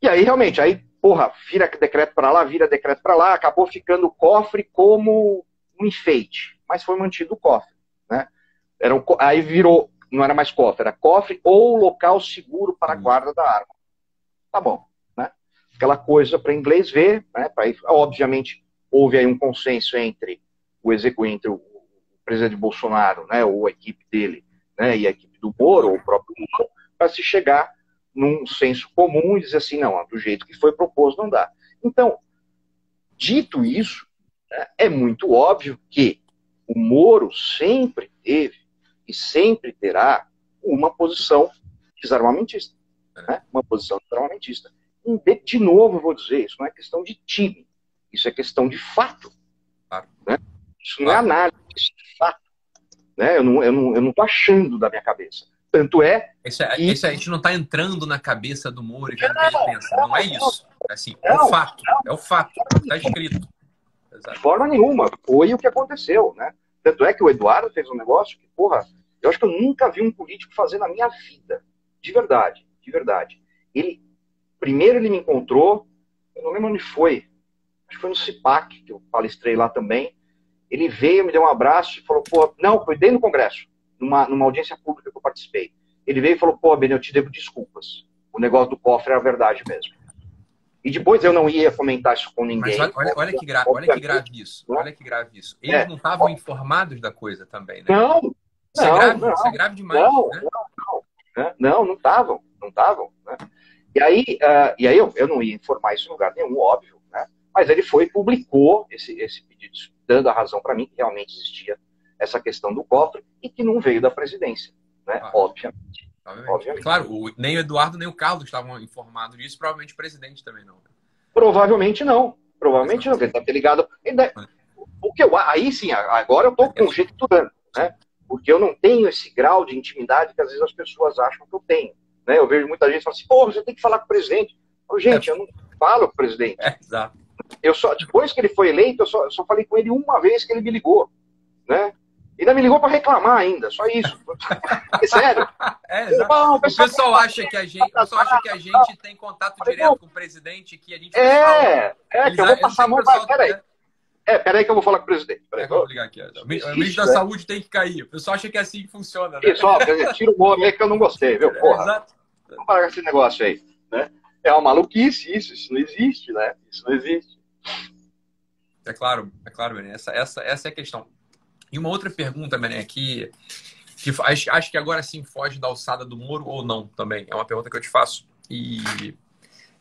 E aí, realmente, aí, porra, vira decreto para lá, vira decreto para lá, acabou ficando o cofre como um enfeite, mas foi mantido o cofre. Né? Era um, aí virou, não era mais cofre, era cofre ou local seguro para a guarda da arma. Tá bom. Né? Aquela coisa para inglês ver, né? pra, obviamente, houve aí um consenso entre o entre o presidente Bolsonaro, né, ou a equipe dele, né, e a equipe do Moro, ou o próprio Moro, para se chegar num senso comum e dizer assim, não, do jeito que foi proposto não dá. Então, dito isso, né, é muito óbvio que o Moro sempre teve e sempre terá uma posição desarmamentista. Né, uma posição desarmamentista. De novo, vou dizer, isso não é questão de time, isso é questão de fato. Isso não é análise, isso é fato. Né? Eu não estou eu não, eu não achando da minha cabeça. Tanto é. Esse, é, que... esse a gente não está entrando na cabeça do Moro e vendo o que ele pensa. Não, não é isso. É assim, não, é o fato. É o fato. Está escrito. De forma nenhuma. Foi o que aconteceu. Né? Tanto é que o Eduardo fez um negócio que, porra, eu acho que eu nunca vi um político fazer na minha vida. De verdade. De verdade. Ele. Primeiro ele me encontrou, eu não lembro onde foi. Acho que foi no CIPAC, que eu palestrei lá também. Ele veio, me deu um abraço e falou, pô, não, foi dentro do Congresso, numa, numa audiência pública que eu participei. Ele veio e falou, pô, Ben, eu te devo desculpas. O negócio do cofre é a verdade mesmo. E depois eu não ia comentar isso com ninguém. Mas olha, olha, que, gra olha que grave isso. Olha que grave isso. Eles é. não estavam informados da coisa também, né? Não, isso é não, é grave, não, isso é grave demais. Não, né? não, não, não, não estavam, não estavam. Né? E aí, uh, e aí eu, eu não ia informar isso em lugar nenhum, óbvio, né? Mas ele foi e publicou esse, esse pedido dando a razão para mim que realmente existia essa questão do cofre e que não veio da presidência, né? Ah, obviamente. obviamente. Claro, o, nem o Eduardo nem o Carlos estavam informados disso, provavelmente o presidente também não. Né? Provavelmente não. Provavelmente não, ele está ligado. Ele deve... Porque eu, aí sim, agora eu estou conjecturando, né? Porque eu não tenho esse grau de intimidade que às vezes as pessoas acham que eu tenho. Né? Eu vejo muita gente falando assim, pô, você tem que falar com o presidente. Eu, gente, eu não falo com o presidente. É, exato. Eu só, depois que ele foi eleito, eu só, eu só falei com ele uma vez que ele me ligou. Né? E ainda me ligou para reclamar ainda, só isso. É sério. É, Bom, o pessoal, o pessoal acha que a gente, o pessoal acha que a gente tem contato direto com o presidente, que a gente É, é que eu vou passar a mão para. Peraí. É, peraí que eu vou falar com o presidente. Peraí, é, vou ligar aqui. O ministro da é. Saúde tem que cair. O pessoal acha que é assim que funciona. Né? Ó, tira o nome aí que eu não gostei, viu? É, porra. É, exato. Vamos parar com esse negócio aí. Né? É uma maluquice isso, isso não existe, né? Isso não existe. É claro, é claro, Bené. Essa, essa, essa é a questão. E uma outra pergunta, Bené, que, que acho, acho que agora sim foge da alçada do Moro ou não também. É uma pergunta que eu te faço. E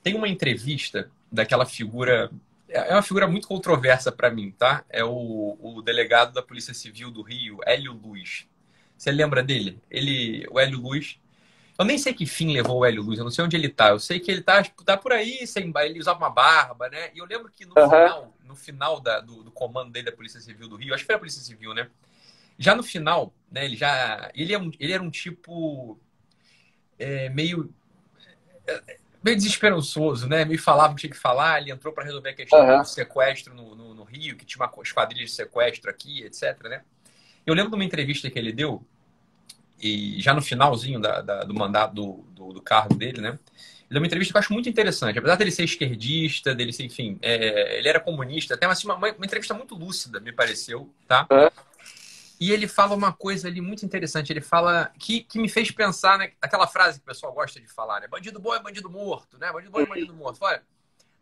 tem uma entrevista daquela figura é, é uma figura muito controversa para mim, tá? É o, o, delegado da Polícia Civil do Rio, Hélio Luz. Você lembra dele? Ele, o Hélio Luz. Eu nem sei que fim levou o Hélio Luz, eu não sei onde ele tá. Eu sei que ele tá, tipo, tá por aí, sem, ele usava uma barba, né? E eu lembro que no uhum. final, no final da, do, do, comando dele da Polícia Civil do Rio, acho que foi a Polícia Civil, né? Já no final, né? Ele já. Ele, é um, ele era um tipo. É, meio meio desesperançoso, né? Me falava que tinha que falar, ele entrou para resolver a questão uhum. do sequestro no, no, no, Rio, que tinha uma esquadrilha de sequestro aqui, etc, né? Eu lembro de uma entrevista que ele deu, e já no finalzinho da, da, do mandato do, do, do, cargo dele, né? Ele deu uma entrevista que eu acho muito interessante. Apesar dele ser esquerdista, dele ser, enfim, é, ele era comunista, até assim, uma, uma, entrevista muito lúcida, me pareceu, tá? Uhum. E ele fala uma coisa ali muito interessante. Ele fala que, que me fez pensar né, naquela frase que o pessoal gosta de falar, né? Bandido bom é bandido morto, né? Bandido bom é bandido morto. Olha,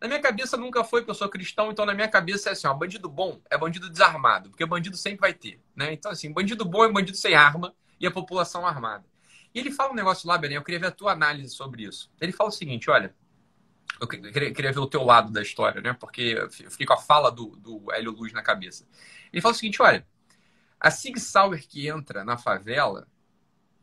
na minha cabeça nunca foi que eu sou cristão, então na minha cabeça é assim, ó, bandido bom é bandido desarmado, porque bandido sempre vai ter, né? Então assim, bandido bom é bandido sem arma e a população armada. E ele fala um negócio lá, Bené, eu queria ver a tua análise sobre isso. Ele fala o seguinte, olha, eu queria, queria ver o teu lado da história, né? Porque eu fiquei com a fala do, do Hélio Luz na cabeça. Ele fala o seguinte, olha, a Sig Sauer que entra na favela,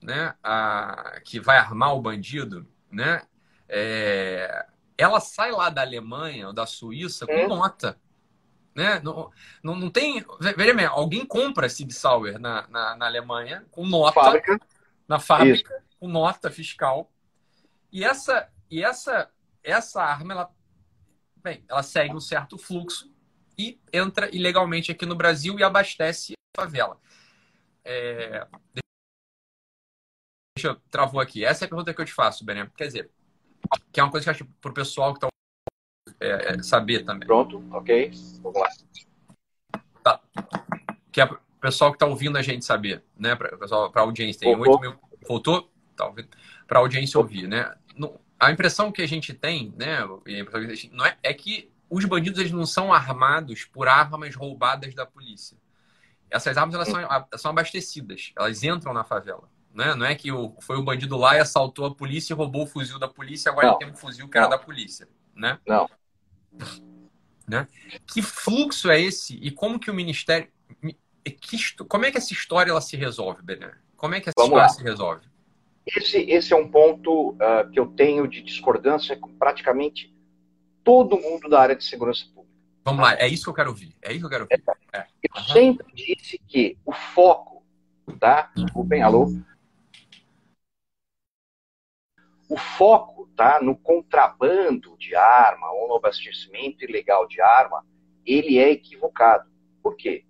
né, a, que vai armar o bandido, né, é, ela sai lá da Alemanha ou da Suíça com é. nota. Né? Não, não, não tem. Veja bem, alguém compra a Sig Sauer na, na, na, Alemanha com nota. Fábrica. Na fábrica, Isso. com nota fiscal. E essa, e essa, essa arma, ela, bem, ela segue um certo fluxo e entra ilegalmente aqui no Brasil e abastece favela. É... Deixa eu travou aqui. Essa é a pergunta que eu te faço, Bené. Quer dizer, que é uma coisa que eu acho para o pessoal que está é, é, saber também. Pronto, ok. Vamos lá. Tá. Que é o pessoal que está ouvindo a gente saber, né? Para a audiência. Tem Voltou. 8 mil. Voltou? Tá Para a audiência ouvir, né? A impressão que a gente tem, né? Não é, é que os bandidos eles não são armados por armas roubadas da polícia. Essas armas elas são, são abastecidas, elas entram na favela. Né? Não é que o, foi o bandido lá e assaltou a polícia e roubou o fuzil da polícia, agora não. ele tem um fuzil que era da polícia. Né? Não. Né? Que fluxo é esse e como que o Ministério. Que, como é que essa história ela se resolve, Bené? Como é que essa Vamos história lá. se resolve? Esse, esse é um ponto uh, que eu tenho de discordância com praticamente todo mundo da área de segurança pública. Vamos lá, é isso que eu quero ouvir. É isso que eu quero ouvir. É. Eu uhum. sempre disse que o foco, tá? Desculpem, alô? O foco, tá? No contrabando de arma ou no abastecimento ilegal de arma, ele é equivocado. Por quê?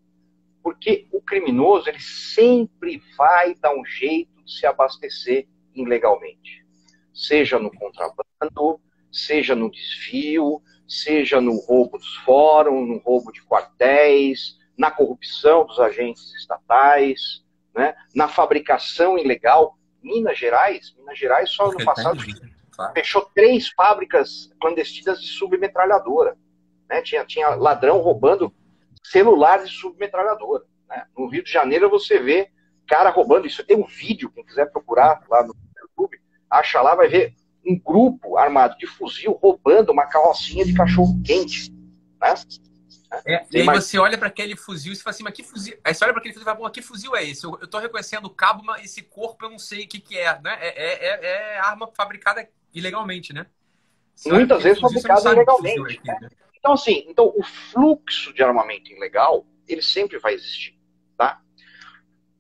Porque o criminoso, ele sempre vai dar um jeito de se abastecer ilegalmente. Seja no contrabando, seja no desvio, seja no roubo dos fóruns, no roubo de quartéis, na corrupção dos agentes estatais, né? na fabricação ilegal. Minas Gerais, Minas Gerais só no passado fechou três fábricas clandestinas de submetralhadora. Né? Tinha, tinha ladrão roubando celulares de submetralhadora. Né? No Rio de Janeiro você vê cara roubando isso. Tem um vídeo, quem quiser procurar lá no YouTube, acha lá, vai ver um grupo armado de fuzil roubando uma carrocinha de cachorro quente. Né? É, e aí mais... você olha para aquele fuzil e fala assim, mas que fuzil? Aí você olha para aquele fuzil e fala, bom, que fuzil é esse? Eu, estou reconhecendo o cabo, mas esse corpo eu não sei o que, que é, né? É, é, é, é arma fabricada ilegalmente, né? Você Muitas vezes fabricada ilegalmente. Aqui, né? Então, assim, então, o fluxo de armamento ilegal, ele sempre vai existir, tá?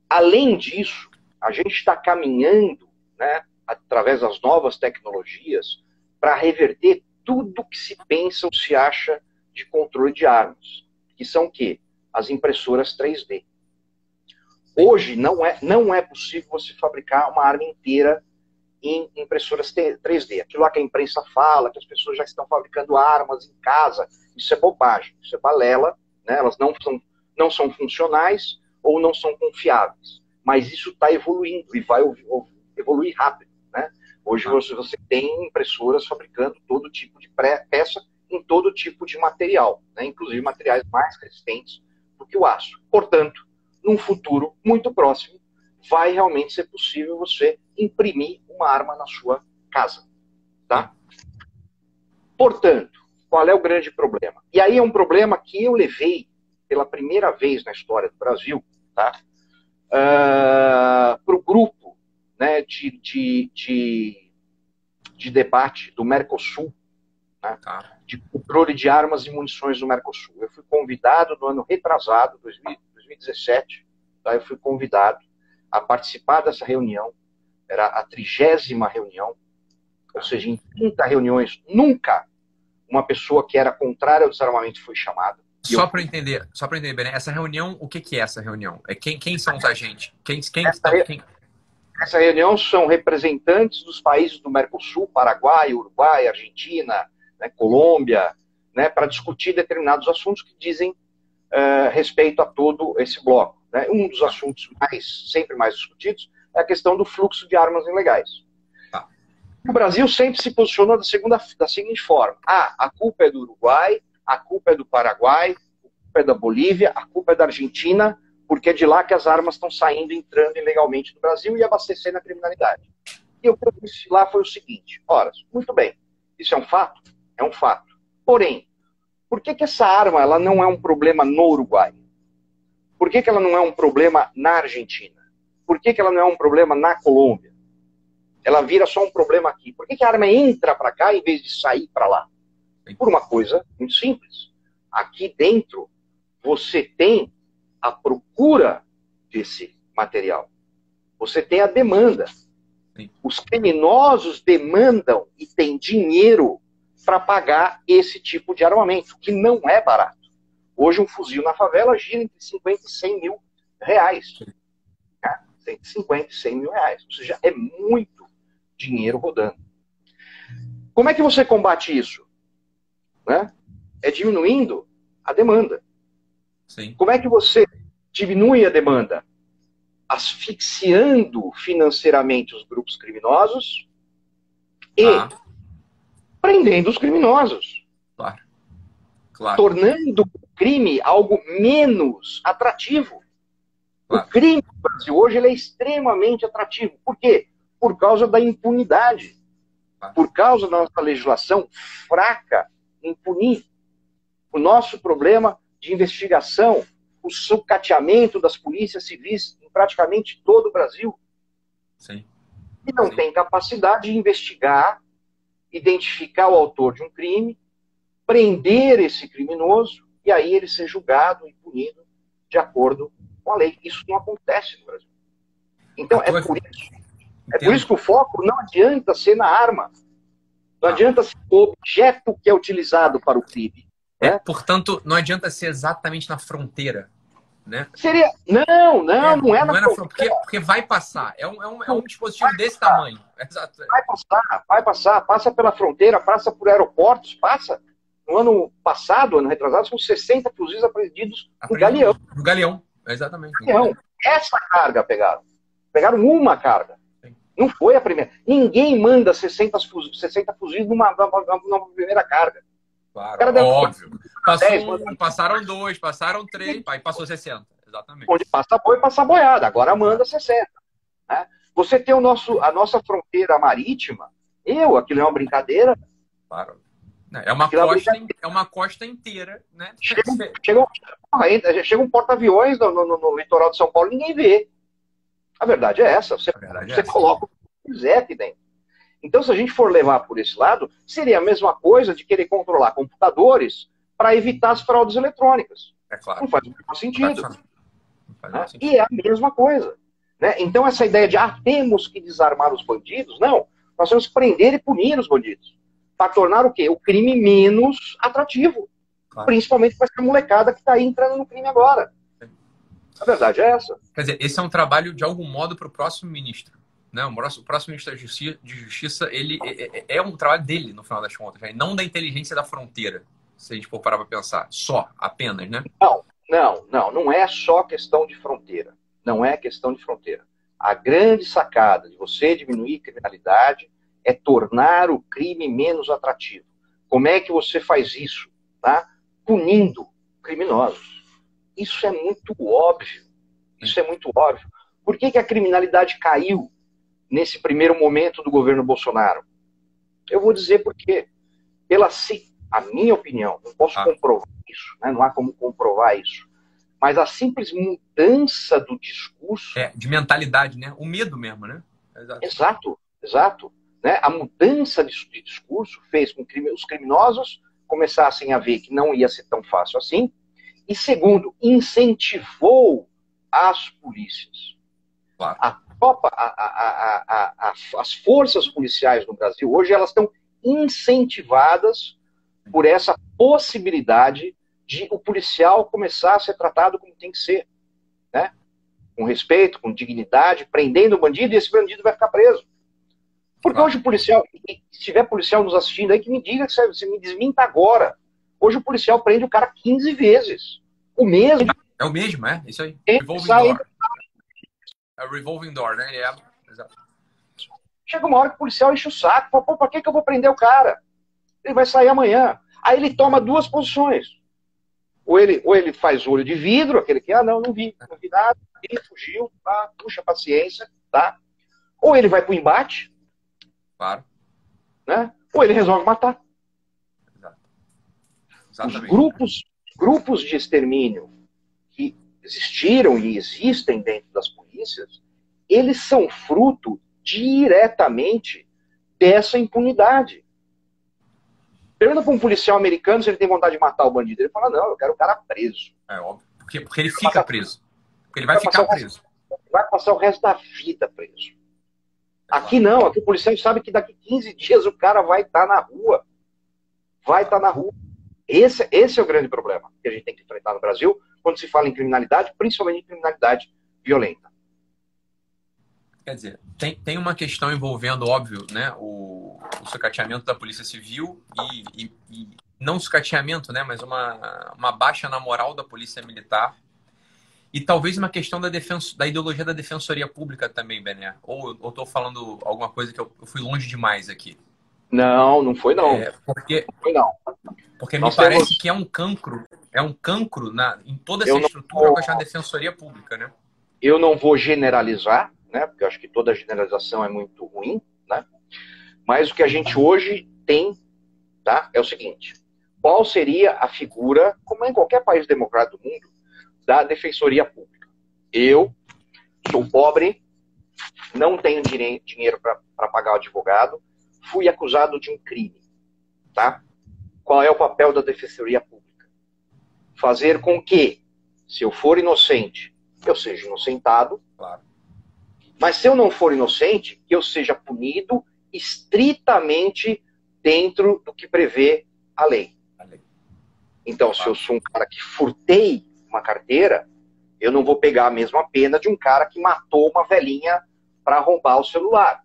Além disso, a gente está caminhando, né, através das novas tecnologias, para reverter tudo que se pensa ou se acha de controle de armas, que são o quê? As impressoras 3D. Hoje não é, não é possível você fabricar uma arma inteira em impressoras 3D. Aquilo lá que a imprensa fala, que as pessoas já estão fabricando armas em casa, isso é bobagem, isso é balela, né? elas não são, não são funcionais ou não são confiáveis. Mas isso está evoluindo e vai evoluir rápido. Né? Hoje tá. você, você tem impressoras fabricando todo tipo de peça em todo tipo de material, né? inclusive materiais mais resistentes do que o aço. Portanto, num futuro muito próximo, vai realmente ser possível você imprimir uma arma na sua casa. Tá? Portanto, qual é o grande problema? E aí é um problema que eu levei pela primeira vez na história do Brasil tá? Uh, ah, para o grupo né, de, de, de, de, debate do Mercosul, né, tá. de controle de armas e munições do Mercosul. Eu fui convidado no ano retrasado, 2017, tá, eu fui convidado a participar dessa reunião. Era a trigésima reunião, ou seja, em 30 reuniões, nunca uma pessoa que era contrária ao desarmamento foi chamada. Só eu... para entender, só para entender, essa reunião, o que, que é essa reunião? É quem, quem são os agentes? Quem, quem essa, estão, quem... essa reunião são representantes dos países do Mercosul, Paraguai, Uruguai, Argentina, né, Colômbia, né, para discutir determinados assuntos que dizem uh, respeito a todo esse bloco. Né? Um dos assuntos mais, sempre mais discutidos é a questão do fluxo de armas ilegais. Tá. O Brasil sempre se posicionou da, segunda, da seguinte forma: ah, a culpa é do Uruguai, a culpa é do Paraguai, a culpa é da Bolívia, a culpa é da Argentina, porque é de lá que as armas estão saindo, entrando ilegalmente no Brasil e abastecendo a criminalidade. E o que eu disse lá foi o seguinte: ora, muito bem, isso é um fato? É um fato. Porém, por que, que essa arma ela não é um problema no Uruguai? Por que, que ela não é um problema na Argentina? Por que, que ela não é um problema na Colômbia? Ela vira só um problema aqui. Por que, que a arma entra para cá em vez de sair para lá? Por uma coisa muito simples. Aqui dentro, você tem a procura desse material. Você tem a demanda. Os criminosos demandam e têm dinheiro para pagar esse tipo de armamento, que não é barato. Hoje, um fuzil na favela gira entre 50 e 100 mil reais. Né? 150 e 100 mil reais. Ou seja, é muito dinheiro rodando. Como é que você combate isso? Né? É diminuindo a demanda. Sim. Como é que você diminui a demanda? Asfixiando financeiramente os grupos criminosos e ah. Prendendo os criminosos. Claro. Claro. Tornando crime algo menos atrativo. Claro. O crime no Brasil hoje ele é extremamente atrativo. Por quê? Por causa da impunidade. Claro. Por causa da nossa legislação fraca em punir. O nosso problema de investigação, o sucateamento das polícias civis em praticamente todo o Brasil. Sim. E não Sim. tem capacidade de investigar, identificar o autor de um crime, prender esse criminoso e aí ele ser julgado e punido de acordo com a lei. Isso não acontece no Brasil. Então, é por isso. É por isso que o foco não adianta ser na arma. Não adianta ser o objeto que é utilizado para o crime. É, né? portanto, não adianta ser exatamente na fronteira. Né? Seria. Não, não, é, não é na, não é na fronteira. Porque, porque, vai passar. É um, é um, é um dispositivo desse passar. tamanho. Exato. Vai passar, vai passar. Passa pela fronteira, passa por aeroportos, passa. No ano passado, ano retrasado, são 60 fuzis apreendidos no Galeão. No Galeão, exatamente. Galeão. Essa carga pegaram. Pegaram uma carga. Sim. Não foi a primeira. Ninguém manda 60 fuzis, 60 fuzis numa, numa, numa primeira carga. Claro, óbvio. Passou 10, um, passaram dois, passaram três, aí passou 60. Exatamente. Onde passa boi, passa boiada. Agora manda 60. Né? Você tem o nosso, a nossa fronteira marítima. Eu, aquilo é uma brincadeira. Claro. É uma, costa, é uma costa inteira, né? Chega, chega, chega um porta-aviões no, no, no, litoral de São Paulo ninguém vê. A verdade é essa. Você, você é coloca o que quiser aqui dentro. Então, se a gente for levar por esse lado, seria a mesma coisa de querer controlar computadores para evitar as fraudes eletrônicas. É claro. Não faz o menor sentido. Não né? sentido. E é a mesma coisa. Né? Então, essa ideia de, ah, temos que desarmar os bandidos, não. Nós temos que prender e punir os bandidos. Para tornar o quê? O crime menos atrativo. Claro. Principalmente para essa molecada que está aí entrando no crime agora. A verdade é essa. Quer dizer, esse é um trabalho, de algum modo, para o próximo ministro. Né? O, próximo, próximo ministro da Justiça, de Justiça ele é, é, é, um trabalho dele, no final das contas, né? não da inteligência da fronteira, se a gente for parar para pensar. Só, apenas, né? Não, não, não. Não é só questão de fronteira. Não é questão de fronteira. A grande sacada de você diminuir criminalidade é tornar o crime menos atrativo. Como é que você faz isso? Tá? Punindo criminosos. Isso é muito óbvio. Isso é muito óbvio. Por que, que a criminalidade caiu nesse primeiro momento do governo Bolsonaro? Eu vou dizer por quê. Pela a minha opinião, não posso ah. comprovar isso, né? não há como comprovar isso. Mas a simples mudança do discurso. É, de mentalidade, né? O medo mesmo, né? Exato, exato. exato né? A mudança de, de discurso fez com que os criminosos começassem a ver que não ia ser tão fácil assim. E segundo, incentivou as polícias. Claro. A tropa, a, a, as forças policiais no Brasil hoje elas estão incentivadas por essa possibilidade de o policial começar a ser tratado como tem que ser, né? Com respeito, com dignidade, prendendo o bandido e esse bandido vai ficar preso. Porque hoje o policial, se tiver policial nos assistindo aí, que me diga, que você me desminta agora. Hoje o policial prende o cara 15 vezes. O mesmo. É o mesmo, é? Isso aí. Door. É o revolving door, né? É. Exato. Chega uma hora que o policial enche o saco. Fala, Pô, pra que, que eu vou prender o cara? Ele vai sair amanhã. Aí ele toma duas posições. Ou ele, ou ele faz olho de vidro, aquele que, ah, não, não vi, não vi nada, ele fugiu, tá? puxa paciência, tá? Ou ele vai pro embate. Claro. Né? Ou ele resolve matar. Exato. Os grupos, grupos de extermínio que existiram e existem dentro das polícias, eles são fruto diretamente dessa impunidade. Pergunta para um policial americano se ele tem vontade de matar o bandido. Ele fala, não, eu quero o cara preso. É óbvio. Porque, porque ele fica preso. Porque ele vai, vai ficar preso. vai passar o resto da vida preso. Aqui não, aqui o policial sabe que daqui 15 dias o cara vai estar tá na rua. Vai estar tá na rua. Esse, esse é o grande problema que a gente tem que enfrentar no Brasil quando se fala em criminalidade, principalmente em criminalidade violenta. Quer dizer, tem, tem uma questão envolvendo, óbvio, né, o, o sucateamento da Polícia Civil e, e, e não sucateamento, né, mas uma, uma baixa na moral da Polícia Militar e talvez uma questão da, defenso, da ideologia da defensoria pública também, Bené. Ou estou falando alguma coisa que eu, eu, fui longe demais aqui? Não, não foi não. É, porque, não foi não. Porque Nós me parece temos... que é um cancro, é um cancro na, em toda essa eu estrutura com a defensoria pública, né? Eu não vou generalizar, né? Porque eu acho que toda generalização é muito ruim, né? Mas o que a gente hoje tem, tá? É o seguinte: qual seria a figura, como é em qualquer país democrático do mundo, da defensoria pública? Eu sou pobre, não tenho dinheiro para pagar o advogado, fui acusado de um crime, tá? Qual é o papel da defensoria pública? Fazer com que, se eu for inocente, eu seja inocentado, claro mas se eu não for inocente, que eu seja punido estritamente dentro do que prevê a lei. A lei. Então, se eu sou um cara que furtei uma carteira, eu não vou pegar a mesma pena de um cara que matou uma velhinha para roubar o celular.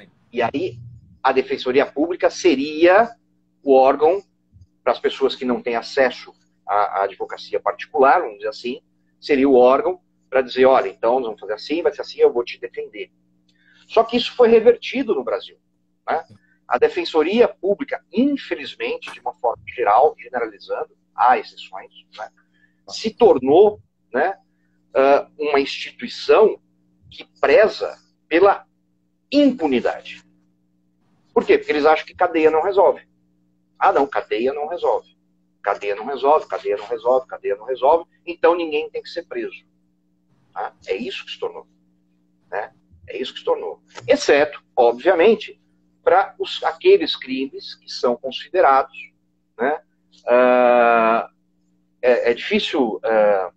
Sim. E aí, a Defensoria Pública seria o órgão para as pessoas que não têm acesso à, à advocacia particular, vamos dizer assim, seria o órgão para dizer, olha, então nós vamos fazer assim, vai ser assim, eu vou te defender. Só que isso foi revertido no Brasil. Né? A defensoria pública, infelizmente, de uma forma geral, generalizando, há exceções, né? se tornou né, uma instituição que preza pela impunidade. Por quê? Porque eles acham que cadeia não resolve. Ah, não, cadeia não resolve. Cadeia não resolve, cadeia não resolve, cadeia não resolve, então ninguém tem que ser preso. Tá? É isso que se tornou. Né? É isso que se tornou. Exceto, obviamente, para aqueles crimes que são considerados né, uh, é, é difícil é,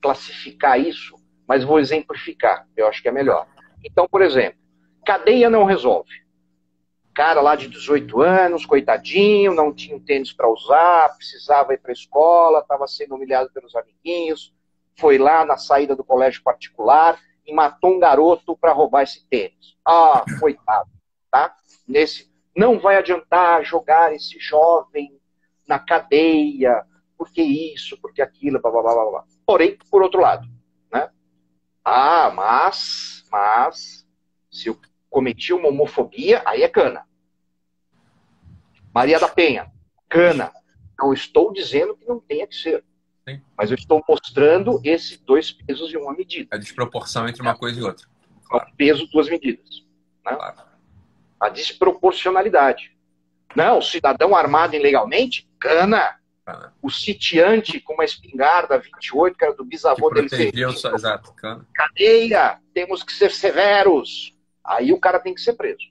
classificar isso, mas vou exemplificar, eu acho que é melhor. Então, por exemplo, cadeia não resolve. Cara lá de 18 anos, coitadinho, não tinha um tênis para usar, precisava ir para a escola, estava sendo humilhado pelos amiguinhos, foi lá na saída do colégio particular e matou um garoto para roubar esse tênis. Ah, coitado, tá? Nesse, não vai adiantar jogar esse jovem na cadeia, porque isso, porque aquilo, blá, blá, blá, blá. Porém, por outro lado, né? Ah, mas, mas, se eu cometi uma homofobia, aí é cana. Maria da Penha, cana. Não estou dizendo que não tenha que ser. Sim. Mas eu estou mostrando esses dois pesos e uma medida. A desproporção entre uma coisa e outra. Claro. peso, duas medidas. Né? Claro. A desproporcionalidade. Não, o cidadão armado ilegalmente, cana. O sitiante com uma espingarda 28, que era do bisavô que dele. Só, exato, cana. Cadeia, temos que ser severos. Aí o cara tem que ser preso.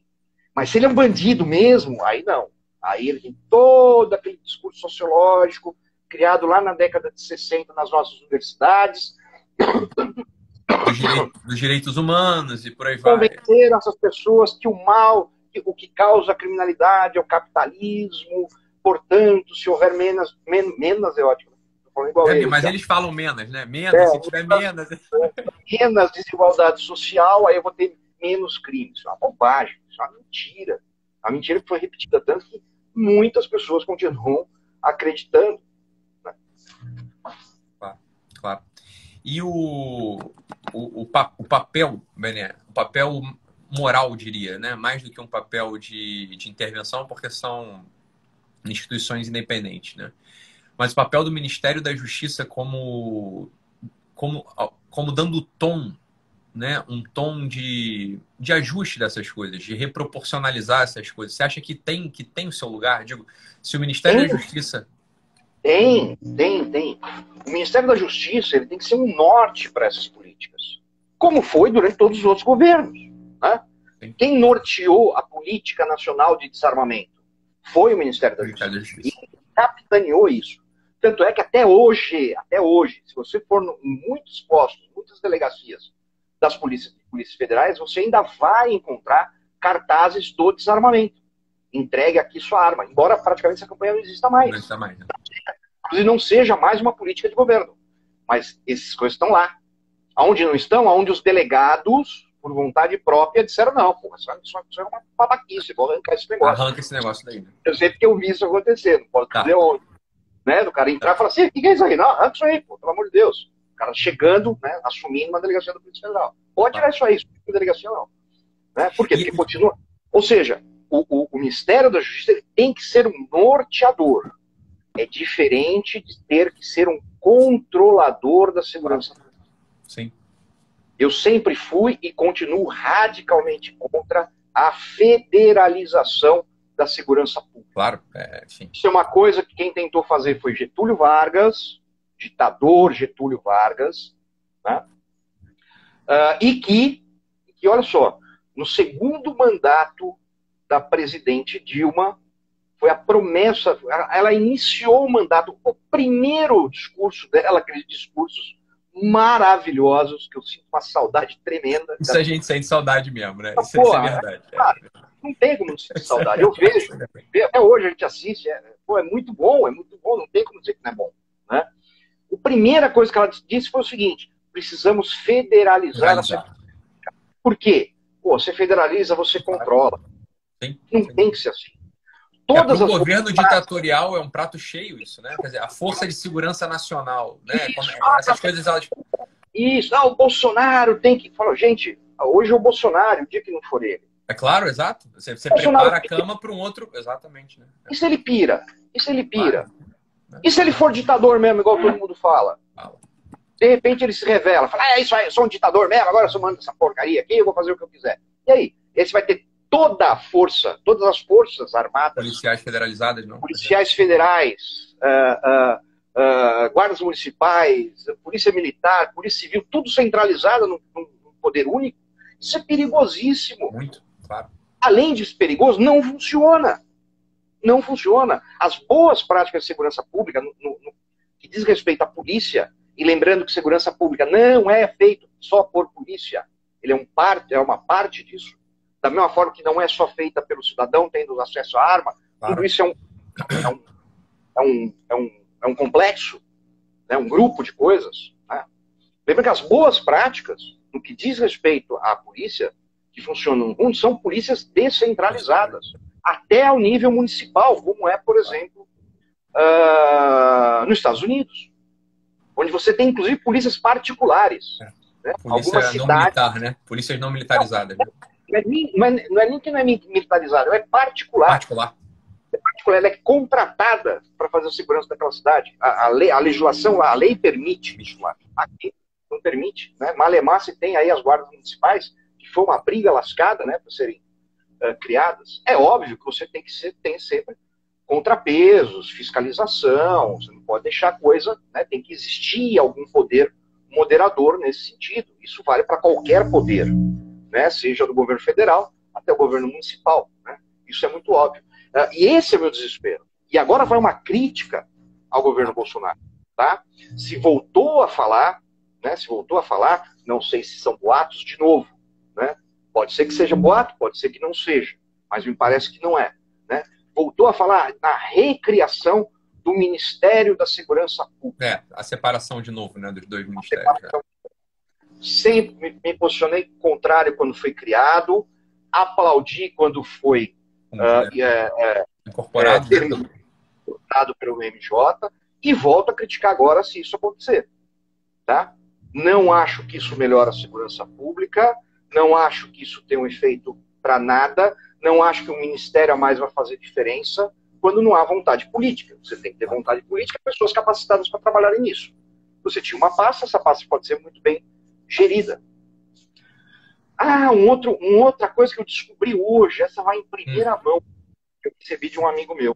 Mas se ele é um bandido mesmo, aí não. Aí ele tem todo aquele discurso sociológico criado lá na década de 60 nas nossas universidades. Dos, direitos, dos direitos humanos e por aí vai. Convencer essas pessoas que o mal, que, o que causa a criminalidade é o capitalismo, portanto, se houver menos, men, menos é ótimo. É, eles, mas já. eles falam menos, né? Menos, é, se tiver menos. Menos desigualdade social, aí eu vou ter menos crimes. Isso é uma bobagem, isso é uma mentira. A mentira que foi repetida tanto que muitas pessoas continuam acreditando. Claro. E o, o, o, o papel, Bené, o papel moral, diria, né? mais do que um papel de, de intervenção, porque são instituições independentes. Né? Mas o papel do Ministério da Justiça como, como, como dando tom né, um tom de, de ajuste dessas coisas, de reproporcionalizar essas coisas. Você acha que tem que tem o seu lugar? Digo, se o Ministério tem. da Justiça tem, tem, tem. O Ministério da Justiça ele tem que ser um norte para essas políticas, como foi durante todos os outros governos. Né? Quem norteou a política nacional de desarmamento foi o Ministério da Justiça. E capitaneou isso. Tanto é que até hoje, até hoje, se você for em muitos postos, muitas delegacias, das polícias, polícias federais, você ainda vai encontrar cartazes do desarmamento. Entregue aqui sua arma, embora praticamente essa campanha não exista mais. Não exista mais. Né? Inclusive não seja mais uma política de governo. Mas essas coisas estão lá. Aonde não estão? Aonde os delegados, por vontade própria, disseram, não, pô, isso, isso é uma babaquice, vou arrancar esse negócio. Arranca esse negócio daí. Né? Eu sei porque eu vi isso acontecer, não posso tá. dizer onde. Né, do cara entrar e falar assim, o que é isso aí? Não, arranca isso aí, pô, pelo amor de Deus cara chegando, né, assumindo uma delegacia da Polícia Federal. Pode tirar isso aí, isso não é delegacia não. Né? Por quê? Porque continua. Ou seja, o, o, o Ministério da Justiça tem que ser um norteador. É diferente de ter que ser um controlador da segurança Sim. Eu sempre fui e continuo radicalmente contra a federalização da segurança pública. Claro, é, sim. Isso é uma coisa que quem tentou fazer foi Getúlio Vargas, ditador Getúlio Vargas, né? uh, e que, que, olha só, no segundo mandato da presidente Dilma, foi a promessa, ela iniciou o mandato, o primeiro discurso dela, aqueles discursos maravilhosos, que eu sinto uma saudade tremenda. Isso a gente sente saudade mesmo, né? Isso, Pô, isso é verdade. É. não tem como não sentir saudade. Eu vejo, até hoje a gente assiste, é, pô, é muito bom, é muito bom, não tem como dizer que não é bom. Né? A primeira coisa que ela disse foi o seguinte: precisamos federalizar a. Por quê? Pô, você federaliza, você controla. Não tem que ser assim. É, Todas é, o governo ditatorial é um prato cheio isso, né? Quer dizer, a força de segurança nacional, né? Isso, é, essas coisas elas... Isso, ah, o Bolsonaro tem que. Fala, gente, hoje é o Bolsonaro, o dia que não for ele. É claro, exato. Você, você prepara a cama para um outro. Exatamente, né? E se ele pira? E se ele pira? Claro. E se ele for ditador mesmo, igual todo mundo fala? De repente ele se revela, fala, é isso aí, eu sou um ditador mesmo, agora eu sou mando essa porcaria aqui, eu vou fazer o que eu quiser. E aí? Esse vai ter toda a força, todas as forças armadas. Policiais federalizadas, não? Policiais federais, uh, uh, uh, guardas municipais, polícia militar, polícia civil, tudo centralizado num, num poder único. Isso é perigosíssimo. Muito, claro. Além de perigoso, não funciona não funciona. As boas práticas de segurança pública, no, no, que diz respeito à polícia, e lembrando que segurança pública não é feito só por polícia, ele é, um parte, é uma parte disso, da mesma forma que não é só feita pelo cidadão tendo acesso à arma, claro. tudo isso é um, é um, é um, é um, é um complexo, né, um grupo de coisas. Né? Lembra que as boas práticas, no que diz respeito à polícia, que funcionam no mundo, são polícias descentralizadas, até ao nível municipal, como é, por exemplo, uh, nos Estados Unidos, onde você tem, inclusive, polícias particulares. É. Né? Polícia não cidades... militar, né? Polícias não militarizadas. Não, não, é nem, não, é, não é nem que não é militarizada, é particular. Particular. É particular, ela é contratada para fazer a segurança daquela cidade. A, a, lei, a legislação, a lei permite isso lá. Aqui não permite. Né? Malemar se tem aí as guardas municipais, que foi uma briga lascada né, para serem uh, criadas. É óbvio que você tem que ser, tem sempre contrapesos, fiscalização, você não pode deixar coisa, né, tem que existir algum poder moderador nesse sentido. Isso vale para qualquer poder, né, seja do governo federal até o governo municipal. Né? Isso é muito óbvio. Uh, e esse é o meu desespero. E agora vai uma crítica ao governo Bolsonaro. Tá? Se voltou a falar, né, se voltou a falar, não sei se são boatos de novo. Né? Pode ser que seja boato, pode ser que não seja, mas me parece que não é voltou a falar na recriação do Ministério da Segurança Pública. É, a separação de novo, né, dos dois ministérios. É. Sempre me, posicionei contrário quando foi criado, aplaudi quando foi uh, é, é, incorporado, é, incorporado pelo MJ e volto a criticar agora se isso acontecer. Tá? Não acho que isso melhora a segurança pública, não acho que isso tem um efeito para nada, não acho que um ministério a mais vai fazer diferença quando não há vontade política. Você tem que ter vontade política e pessoas capacitadas para trabalharem nisso. Você tinha uma pasta, essa pasta pode ser muito bem gerida. Ah, um outro, uma outra coisa que eu descobri hoje, essa vai em primeira hum. mão, que eu recebi de um amigo meu.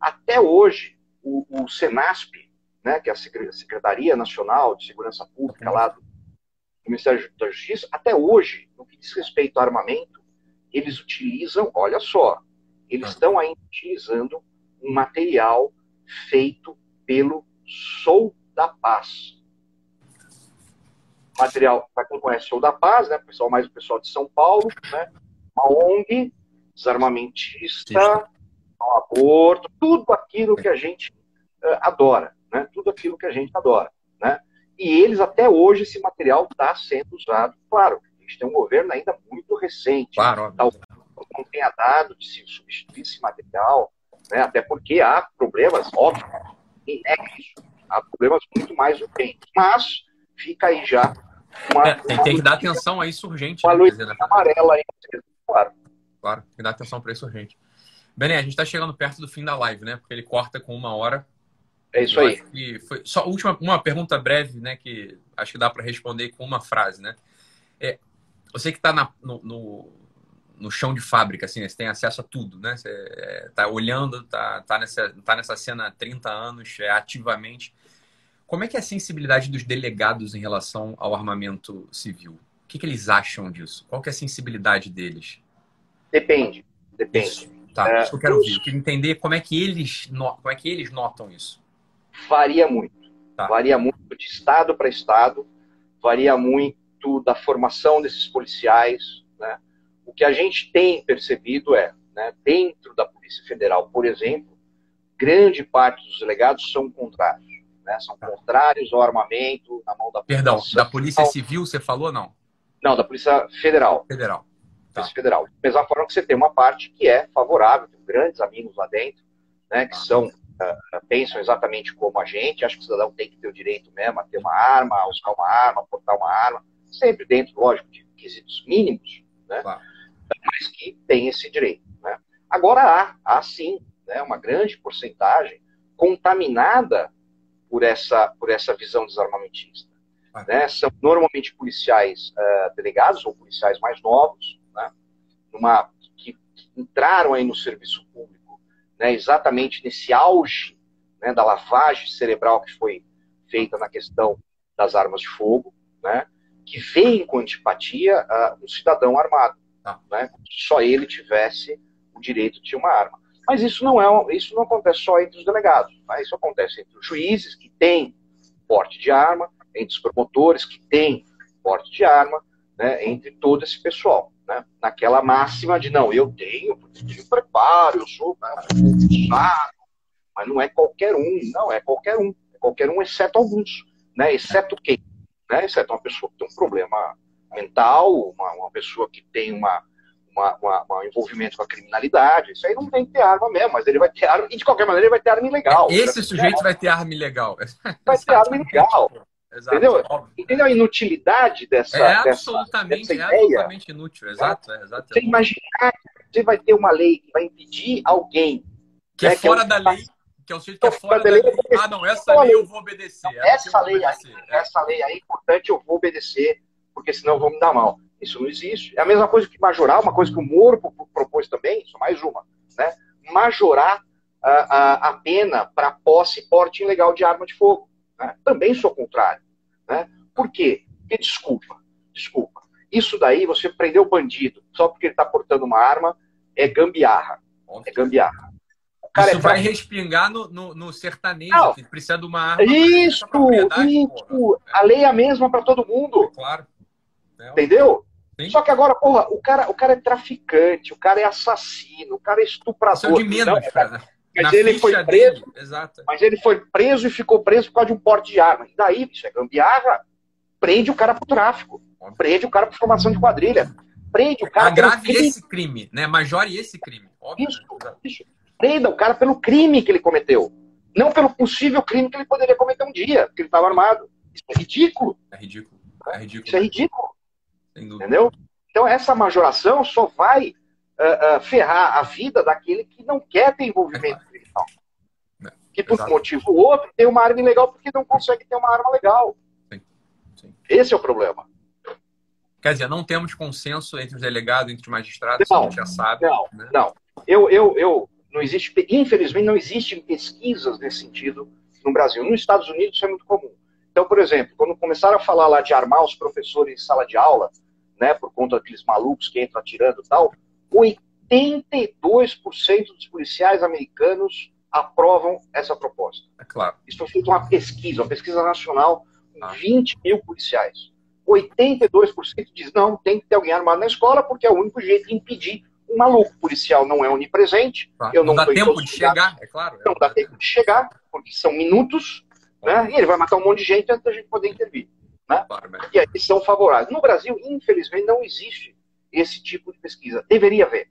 Até hoje, o, o Senasp, né, que é a Secretaria Nacional de Segurança Pública lá do Ministério da Justiça, até hoje, no que diz respeito ao armamento, eles utilizam, olha só, eles ah. estão ainda utilizando um material feito pelo Sou da Paz. Material, para quem conhece Sou da Paz, né, pessoal, mais o pessoal de São Paulo, né, uma ONG, desarmamentista, aborto, tudo aquilo que a gente uh, adora, né, tudo aquilo que a gente adora, né, e eles até hoje esse material está sendo usado, claro, gente tem um governo ainda muito recente. Claro. Talvez não tenha dado de se substituir esse material, né? até porque há problemas, óbvio, isso. Há problemas muito mais urgentes. Mas fica aí já uma. É, tem, tem, que dar atenção a isso urgente. Uma né? luz né? amarela aí, claro. Claro, tem que dar atenção para isso urgente. Bené, a gente está chegando perto do fim da live, né? Porque ele corta com uma hora. É isso Eu aí. foi só última uma pergunta breve, né? Que acho que dá para responder com uma frase, né? É, você que está no, no, no, chão de fábrica, assim, né? você tem acesso a tudo, né? Você está é, olhando, está tá nessa, tá nessa cena há 30 anos, é, ativamente. Como é que é a sensibilidade dos delegados em relação ao armamento civil? O que, que eles acham disso? Qual que é a sensibilidade deles? Depende, depende. Isso. Tá, é, isso que eu quero ouvir. Eu quero entender como é que eles, como é que eles notam isso. Varia muito. Tá. Varia muito de estado para estado, varia muito da formação desses policiais. Né? O que a gente tem percebido é, né, dentro da Polícia Federal, por exemplo, grande parte dos delegados são contrários. Né? São contrários ao armamento na mão da Perdão, da Polícia Civil você falou não? Não, da Polícia Federal. Federal. Tá. Polícia Federal. Da mesma forma que você tem uma parte que é favorável, tem grandes amigos lá dentro, né, que são uh, pensam exatamente como a gente, acho que o cidadão tem que ter o direito mesmo a ter uma arma, a usar uma arma, a portar uma arma, sempre dentro, lógico, de requisitos mínimos, né? Claro. mas que tem esse direito. Né? Agora há, há sim né, uma grande porcentagem contaminada por essa, por essa visão desarmamentista. Ah. Né? São normalmente policiais uh, delegados ou policiais mais novos, né? Numa, que, que, entraram aí no serviço público né, exatamente nesse auge né, da lavagem cerebral que foi feita na questão das armas de fogo, né? que veem com antipatia uh, um cidadão armado. Ah. Né? Só ele tivesse o direito de uma arma. Mas isso não é isso não acontece só entre os delegados, tá? isso acontece entre os juízes que têm porte de arma, entre os promotores que têm porte de arma, né, entre todo esse pessoal. Né, naquela máxima de não, eu tenho, eu preparo, eu sou né, mas não é qualquer um, não é qualquer um, é qualquer um, exceto alguns, né, exceto quem? Né, exceto uma pessoa que tem um problema mental, uma, uma pessoa que tem uma, uma, uma, uma, envolvimento com a criminalidade, isso aí não tem que ter arma mesmo, mas ele vai ter arma, e de qualquer maneira ele vai ter arma ilegal. Esse sujeito vai ter arma ilegal. Vai ter arma ilegal. Exato, entendeu? Entendeu a inutilidade dessa, é absolutamente, dessa é ideia? absolutamente inútil, exato. É, exato você imaginar que você vai ter uma lei que vai impedir alguém que é, né, fora que é um... da lei, que é o sujeito que é fora da lei. lei. Ah, não, essa lei eu vou obedecer. Essa, lei, obedecer. Aí, essa lei aí, importante, eu vou obedecer, porque senão eu vou me dar mal. Isso não existe. É a mesma coisa que majorar, uma coisa que o Moro propôs também, só mais uma, né? Majorar a, a, a pena para posse e porte ilegal de arma de fogo. Né? Também sou contrário. Né? Por quê? Porque, desculpa, desculpa. Isso daí, você prender o bandido só porque ele está portando uma arma, é gambiarra. É gambiarra. Cara, Isso é vai respingar no, no, no sertanejo, não. que precisa de uma arma. Isso, isso. A lei é a mesma para todo mundo. É claro. É Entendeu? Só que agora, porra, o cara, o cara é traficante, o cara é assassino, o cara é estuprador. Isso é de menos, não, cara. Mas ele foi preso. Mas ele foi preso e ficou preso por causa de um porte de arma. E daí, isso é gambiarra, prende o cara pro tráfico. Prende o cara por formação de quadrilha. Prende o cara. Agrave crime. esse crime, né? Majore esse crime. Óbvio, isso, né? isso. Prenda o cara pelo crime que ele cometeu. Não pelo possível crime que ele poderia cometer um dia, porque ele estava armado. Isso é ridículo. É ridículo. É ridículo. Isso é ridículo. Entendeu? Então, essa majoração só vai uh, uh, ferrar a vida daquele que não quer ter envolvimento é criminal. É, que por Exato. motivo ou outro tem uma arma ilegal porque não consegue ter uma arma legal. Sim. Sim. Esse é o problema. Quer dizer, não temos consenso entre os delegados, entre os magistrados, não, a gente já sabe. Não, né? não. Eu, eu, eu, não existe, infelizmente, não existem pesquisas nesse sentido no Brasil. Nos Estados Unidos isso é muito comum. Então, por exemplo, quando começaram a falar lá de armar os professores em sala de aula, né, por conta daqueles malucos que entram atirando e tal, 82% dos policiais americanos aprovam essa proposta. É claro. Isso foi feito uma pesquisa, uma pesquisa nacional com ah. 20 mil policiais. 82% diz não, tem que ter alguém armado na escola porque é o único jeito de impedir um maluco policial não é onipresente. Ah, eu não, não dá tempo de chegar, é claro. Não dá tempo de chegar, porque são minutos, né? E ele vai matar um monte de gente antes da gente poder intervir. Né? Claro, e aí são favoráveis. No Brasil, infelizmente, não existe esse tipo de pesquisa. Deveria haver.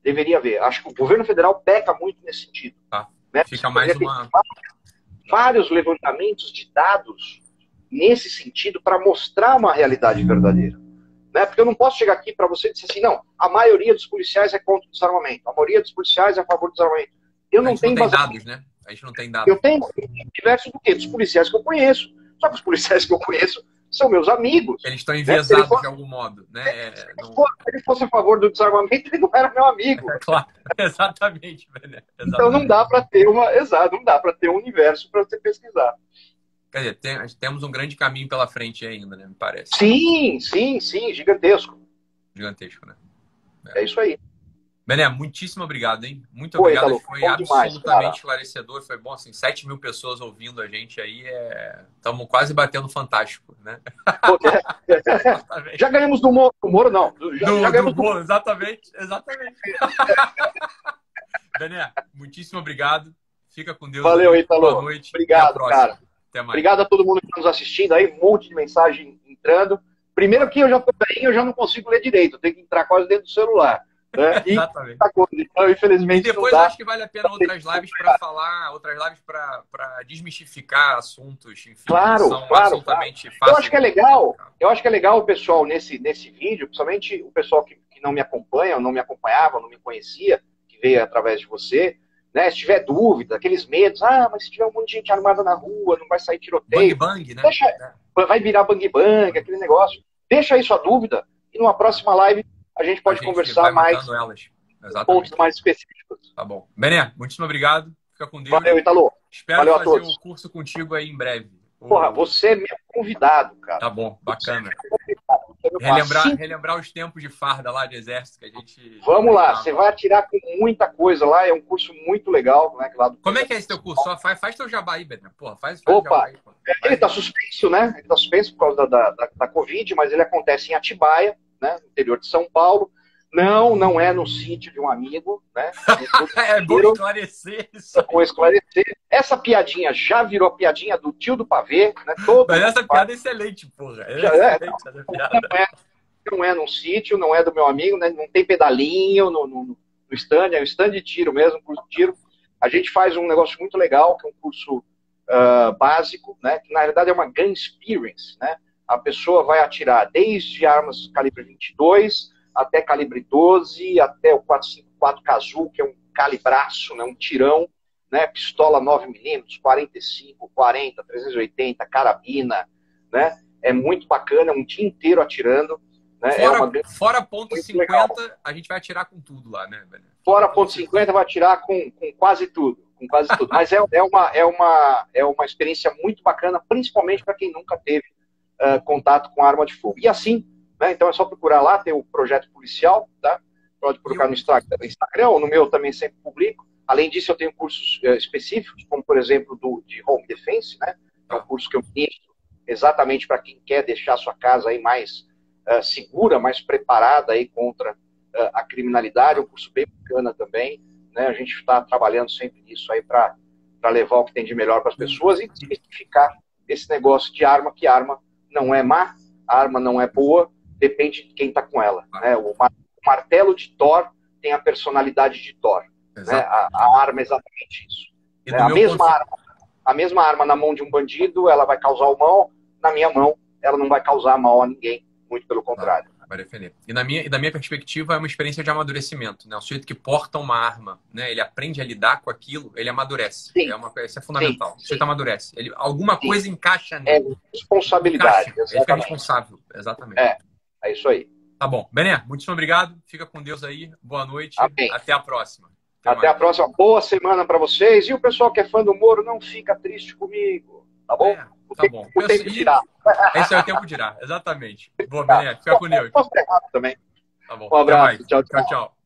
Deveria haver. Acho que o governo federal peca muito nesse sentido. Tá. Né? Fica mais uma... Vários levantamentos de dados nesse sentido para mostrar uma realidade verdadeira. Né? Porque eu não posso chegar aqui para você e dizer assim, não, a maioria dos policiais é contra o desarmamento, a maioria dos policiais é a favor do desarmamento. Eu não tenho não tem dados, né? A gente não tem dados. Eu tenho diversos do quê? Dos policiais que eu conheço. Só que os policiais que eu conheço são meus amigos. Eles estão né? enviesados né? de algum modo. Né? É, se, não... se, ele fosse a favor do desarmamento, ele não era meu amigo. claro, exatamente, exatamente. Então não dá para ter uma. Exato, não dá para ter um universo para você pesquisar. Quer dizer, tem, temos um grande caminho pela frente ainda, né? Me parece. Sim, sim, sim, gigantesco. Gigantesco, né? É, é isso aí. Bené, muitíssimo obrigado, hein? Muito foi, obrigado. foi absolutamente demais, esclarecedor. Foi bom, assim, 7 mil pessoas ouvindo a gente aí. Estamos é... quase batendo fantástico, né? já ganhamos do Moro, do Moro não. Já, do, já ganhamos do Moro, exatamente, exatamente. Bené, muitíssimo obrigado. Fica com Deus. Valeu, Italo. Boa noite. Obrigado, cara. Obrigado a todo mundo que está nos assistindo aí. Um monte de mensagem entrando. Primeiro que eu já estou bem, eu já não consigo ler direito. Eu tenho que entrar quase dentro do celular. Né? E Exatamente. Tá então, infelizmente. E depois acho que vale a pena outras lives para falar, outras lives para desmistificar assuntos, enfim, claro, são claro, absolutamente claro. fáceis. Eu acho que é legal, eu acho que é legal o pessoal nesse, nesse vídeo, principalmente o pessoal que, que não me acompanha, ou não me acompanhava, não me conhecia, que veio através de você, né? Se tiver dúvida, aqueles medos, ah, mas se tiver um monte de gente armada na rua, não vai sair tiroteio. Bang bang, né? Deixa, vai virar bang bang, aquele negócio. Deixa aí sua dúvida e numa próxima live a gente pode a gente conversar mais pontos mais específicos. Tá bom. Bené, muitíssimo obrigado. Fica com Deus. Valeu, Italo. Espero Valeu fazer o um curso contigo aí em breve. Porra, você é meu convidado, cara. Tá bom, bacana. Você relembrar, assim... relembrar os tempos de farda lá de exército que a gente. Vamos lá, você vai atirar com muita coisa lá, é um curso muito legal, né? Lá do... Como é que é esse teu curso? Só faz, faz teu jabá aí, Bené. Porra, faz, faz Opa, aí, é, ele está suspenso, né? Ele está suspenso por causa da, da, da, Covid, mas ele acontece em Atibaia, né? No interior de São Paulo. Não, não é no sítio de um amigo, né? é bom esclarecer isso. Vou esclarecer. Essa piadinha já virou piadinha do tio do pavê, né? Todo Mas essa piada é excelente, porra. É já é, excelente não, não, é, não é num sítio, não é do meu amigo, né? Não tem pedalinho no, no, no stand, é um stand de tiro mesmo, curso de tiro. A gente faz um negócio muito legal, que é um curso uh, básico, né? Que na realidade é uma gun experience, né? A pessoa vai atirar desde armas calibre 22 até calibre 12, até o 454 Kazoo, que é um calibraço, né, um tirão, né, pistola 9mm, 45, 40, 380, carabina, né? É muito bacana, é um dia inteiro atirando. Né? Fora, é uma... fora ponto 50, legal. a gente vai atirar com tudo lá, né, velho? Fora ponto 50, vai atirar com, com quase tudo. Com quase tudo. Mas é, é, uma, é, uma, é uma experiência muito bacana, principalmente para quem nunca teve uh, contato com arma de fogo. E assim, né? Então é só procurar lá, tem o projeto policial, tá? Pode procurar no Instagram, ou no meu também sempre publico. Além disso, eu tenho cursos uh, específicos, como por exemplo do, de Home Defense, né? É um curso que eu ministro exatamente para quem quer deixar sua casa aí mais uh, segura, mais preparada aí contra a criminalidade. É um curso bem bacana também. Né? A gente está trabalhando sempre nisso aí para levar o que tem de melhor para as pessoas e desmistificar esse negócio de arma, que arma não é má, arma não é boa, depende de quem está com ela. Né? O, martelo de Thor tem a personalidade de Thor. Né? A, a, arma é exatamente isso. Né? A mesma ponto... arma, a mesma arma na mão de um bandido, ela vai causar o mal. Na minha mão, ela não vai causar mal a ninguém. Muito pelo contrário. Vai defender. E na minha, e da minha perspectiva, é uma experiência de amadurecimento. Né? O sujeito que porta uma arma, né? ele aprende a lidar com aquilo, ele amadurece. Sim. É uma, isso é fundamental. Sim, o sujeito amadurece. Ele, alguma sim. coisa encaixa nele. É responsabilidade. Encaixa. Ele fica responsável. Exatamente. É. É isso aí. Tá bom. Bené, muito obrigado. Fica com Deus aí. Boa noite. Amém. Até a próxima. Até, Até a próxima. Boa semana para vocês. E o pessoal que é fã do Moro, não fica triste comigo. Tá bom? É, tá bom. O tempo dirá. Esse é o tempo dirá. Exatamente. Boa, Bené. Fica com Deus. Posso ter errado também. Tá bom. Um abraço. Tchau, tchau. tchau.